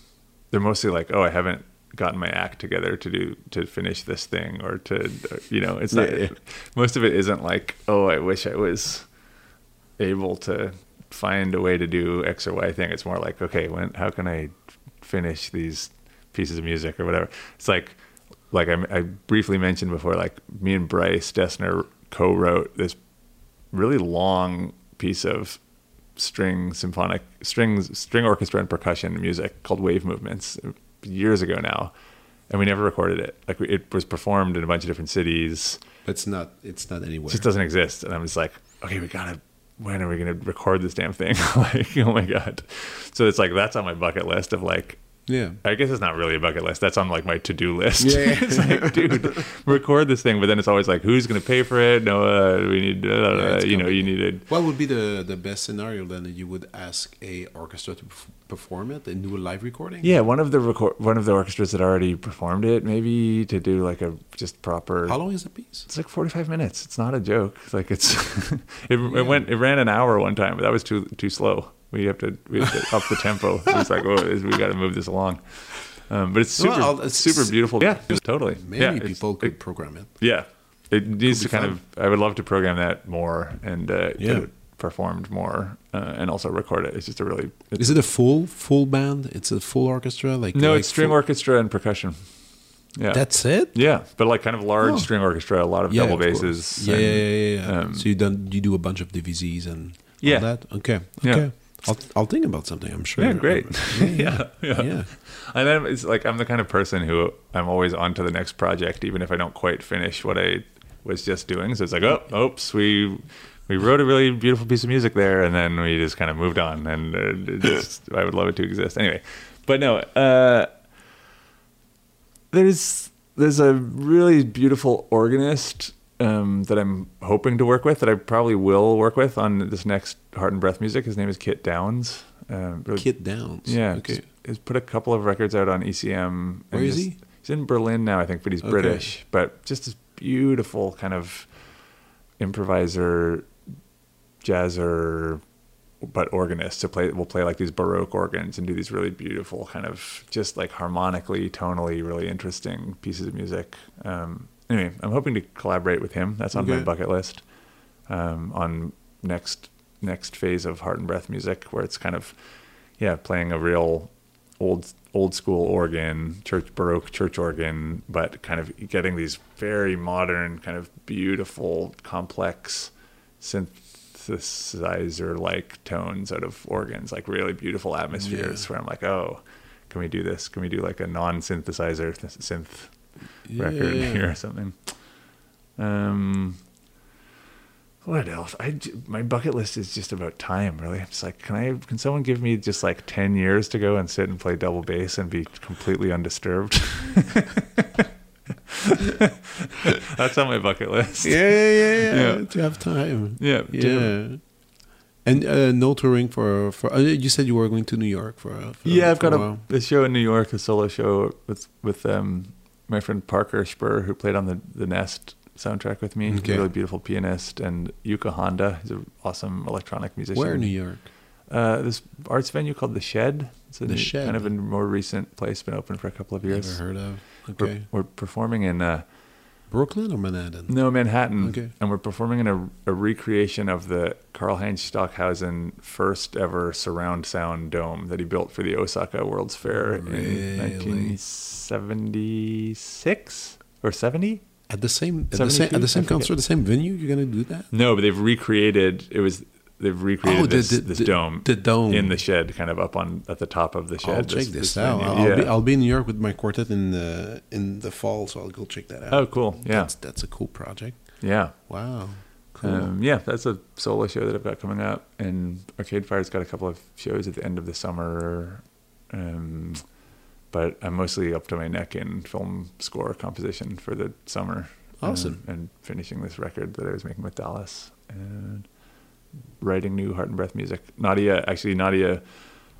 Speaker 3: they're mostly like, oh, I haven't gotten my act together to do to finish this thing or to you know, it's not.
Speaker 2: Yeah, yeah.
Speaker 3: Most of it isn't like, oh, I wish I was able to find a way to do X or Y thing. It's more like, okay, when how can I finish these pieces of music or whatever? It's like like I, I briefly mentioned before, like me and Bryce Dessner co-wrote this really long piece of string symphonic strings string orchestra and percussion music called Wave Movements years ago now, and we never recorded it. Like it was performed in a bunch of different cities
Speaker 2: it's not. It's not anywhere."
Speaker 3: it just doesn't exist. And I'm just like, okay, we gotta when are we going to record this damn thing? [laughs] like, oh my god! So it's like that's on my bucket list of like
Speaker 2: Yeah.
Speaker 3: I guess it's not really a bucket list. That's on like my to do list.
Speaker 2: Yeah. [laughs]
Speaker 3: it's like, dude, record this thing. But then it's always like, who's going to pay for it? No, uh, we need,
Speaker 2: Yeah,
Speaker 3: you know, you needed.
Speaker 2: What would be the the best scenario then? that You would ask a orchestra to perf- perform it and do a live recording.
Speaker 3: Yeah, one of the record, one of the orchestras that already performed it, maybe to do like a just proper.
Speaker 2: How long is the piece?
Speaker 3: It's like forty five minutes. It's not a joke. It's like it's, [laughs] it, it went, it ran an hour one time, but that was too too slow. We have to we have to up the tempo. It's like, oh, we got to move this along. Um, but it's super,
Speaker 2: Well, it's-
Speaker 3: super beautiful. Yeah, totally.
Speaker 2: Many
Speaker 3: yeah,
Speaker 2: people could
Speaker 3: it-
Speaker 2: program it.
Speaker 3: Yeah, it needs to kind
Speaker 2: fun.
Speaker 3: of. I would love to program that more and uh,
Speaker 2: Yeah.
Speaker 3: get it performed more, uh, and also record it. It's just a really.
Speaker 2: Is it a full full band? It's a full orchestra. Like
Speaker 3: no,
Speaker 2: like
Speaker 3: it's string
Speaker 2: full-
Speaker 3: orchestra and percussion. Yeah,
Speaker 2: That's it.
Speaker 3: yeah, but like kind of large
Speaker 2: Oh.
Speaker 3: string orchestra, a lot of
Speaker 2: Yeah,
Speaker 3: double
Speaker 2: of
Speaker 3: basses.
Speaker 2: Yeah,
Speaker 3: and-
Speaker 2: yeah, yeah. yeah.
Speaker 3: um,
Speaker 2: so you done you do a bunch of DVZs and
Speaker 3: Yeah.
Speaker 2: all that. Okay, okay. I'll I'll think about something. I'm sure.
Speaker 3: Yeah, great. [laughs]
Speaker 2: Yeah,
Speaker 3: yeah, yeah.
Speaker 2: yeah.
Speaker 3: And then it's like I'm the kind of person who I'm always on to the next project, even if I don't quite finish what I was just doing. So it's like, oh, oops, we we wrote a really beautiful piece of music there, and then we just kind of moved on. And uh, [laughs] just, I would love it to exist anyway. But no, uh, there's there's a really beautiful organist um, that I'm hoping to work with that I probably will work with on this next Heart and Breath music. His name is Kit Downs. Um,
Speaker 2: Kid Downs.
Speaker 3: yeah,
Speaker 2: Okay.
Speaker 3: he's, he's put a couple of records out on ECM.
Speaker 2: Where is
Speaker 3: just-
Speaker 2: he?
Speaker 3: He's in Berlin now, I think, but he's
Speaker 2: Okay.
Speaker 3: British. But just this beautiful kind of improviser, jazzer, but organist to play. Will play like these baroque organs and do these really beautiful kind of just like harmonically, tonally, really interesting pieces of music. Um, anyway, I'm hoping to collaborate with him. That's on my bucket list. Um, on next next phase of Heart and Breath music, where it's kind of yeah, playing a real old old school organ, church baroque church organ, but kind of getting these very modern, kind of beautiful, complex synthesizer like tones out of organs, like really beautiful atmospheres. Where I'm like, oh, can we do this? Can we do like a non synthesizer th- synth record [laughs] here or something? Um, what else? I j- my bucket list is just about time. Really, it's like, can I? Can someone give me just like ten years to go and sit and play double bass and be completely undisturbed? [laughs] That's on my bucket list.
Speaker 2: Yeah, yeah, yeah, yeah.
Speaker 3: Yeah.
Speaker 2: To have time.
Speaker 3: yeah,
Speaker 2: Yeah. And uh, no touring for for. Uh, you said you were going to New York for. uh, for
Speaker 3: Yeah, I've
Speaker 2: for
Speaker 3: got a,
Speaker 2: while.
Speaker 3: a show in New York, a solo show with with um, my friend Parker Spur, who played on the the Nest soundtrack with me. He's
Speaker 2: Okay.
Speaker 3: a really beautiful pianist, and Yuka Honda, he's an awesome electronic musician.
Speaker 2: Where in New York?
Speaker 3: Uh, this arts venue called the Shed. It's a
Speaker 2: The
Speaker 3: new-
Speaker 2: Shed.
Speaker 3: kind of a more recent place, been open for a couple of years.
Speaker 2: Never heard of.
Speaker 3: We're,
Speaker 2: Okay.
Speaker 3: we're performing in uh,
Speaker 2: Brooklyn or Manhattan?
Speaker 3: no Manhattan,
Speaker 2: Okay.
Speaker 3: and we're performing in a, a recreation of the Karlheinz Stockhausen first ever surround sound dome that he built for the Osaka World's Fair
Speaker 2: Really?
Speaker 3: in 1976 or 70.
Speaker 2: At the same at the same
Speaker 3: 72?
Speaker 2: at the same concert, the same venue. You're gonna do that?
Speaker 3: No, but they've recreated. It was they've recreated
Speaker 2: Oh, the-
Speaker 3: this,
Speaker 2: the-
Speaker 3: this
Speaker 2: the-
Speaker 3: dome
Speaker 2: the dome.
Speaker 3: in the shed, kind of up on at the top of the shed.
Speaker 2: I'll check this, out. I'll, I'll be I'll be in New York with my quartet in the in the fall, so I'll go check that out.
Speaker 3: Oh, cool. Yeah,
Speaker 2: That's that's a cool project.
Speaker 3: yeah.
Speaker 2: Wow. Cool.
Speaker 3: Um, yeah, that's a solo show that I've got coming up, and Arcade Fire's got a couple of shows at the end of the summer. Um, but I'm mostly up to my neck in film score composition for the summer.
Speaker 2: Awesome.
Speaker 3: Um, and finishing this record that I was making with Dallas and writing new Heart and Breath music. Nadia, actually, Nadia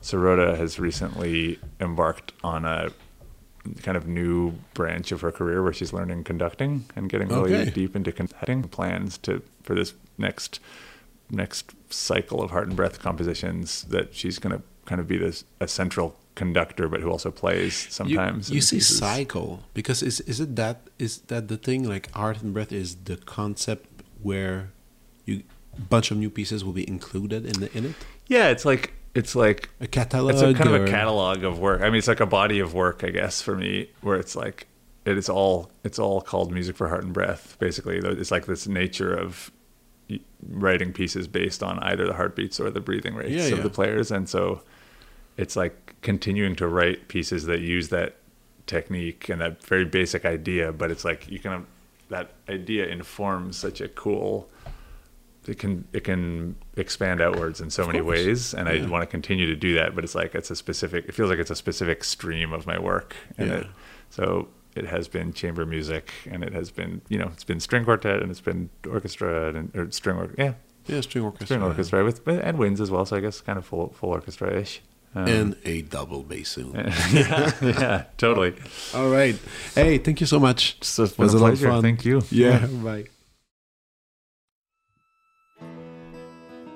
Speaker 3: Sirota has recently embarked on a kind of new branch of her career where she's learning conducting and getting really
Speaker 2: Okay.
Speaker 3: deep into conducting plans to for this next next cycle of heart and breath compositions that she's going to kind of be this a central conductor but who also plays sometimes
Speaker 2: You,
Speaker 3: in
Speaker 2: say
Speaker 3: pieces.
Speaker 2: cycle because is is it that is that the thing like art and breath is the concept where you bunch of new pieces will be included in the in it
Speaker 3: yeah it's like it's like
Speaker 2: a catalog
Speaker 3: it's a kind of a catalog of work. I mean, it's like a body of work, I guess, for me, where it's like it is all it's all called music for heart and breath. Basically, it's like this nature of writing pieces based on either the heartbeats or the breathing rates
Speaker 2: Yeah,
Speaker 3: of
Speaker 2: yeah.
Speaker 3: the players, and so it's like continuing to write pieces that use that technique and that very basic idea, but it's like you can that idea informs such a cool it can it can expand outwards in so many ways, and
Speaker 4: Yeah.
Speaker 3: I want to continue to do that. But it's like it's a specific. It feels like it's a specific stream of my work, and
Speaker 4: Yeah.
Speaker 3: it, so it has been chamber music, and it has been you know it's been string quartet, and it's been orchestra and or string or yeah
Speaker 4: Yeah, string orchestra.
Speaker 3: string orchestra with and winds as well. So I guess kind of full full orchestra ish. Um,
Speaker 4: And a double bassoon. [laughs]
Speaker 3: yeah, yeah, totally.
Speaker 4: All right. Hey, thank you so much.
Speaker 3: So it's
Speaker 4: It was a
Speaker 3: a
Speaker 4: lot of
Speaker 3: pleasure.
Speaker 4: fun.
Speaker 3: Thank you.
Speaker 4: Yeah, [laughs] bye.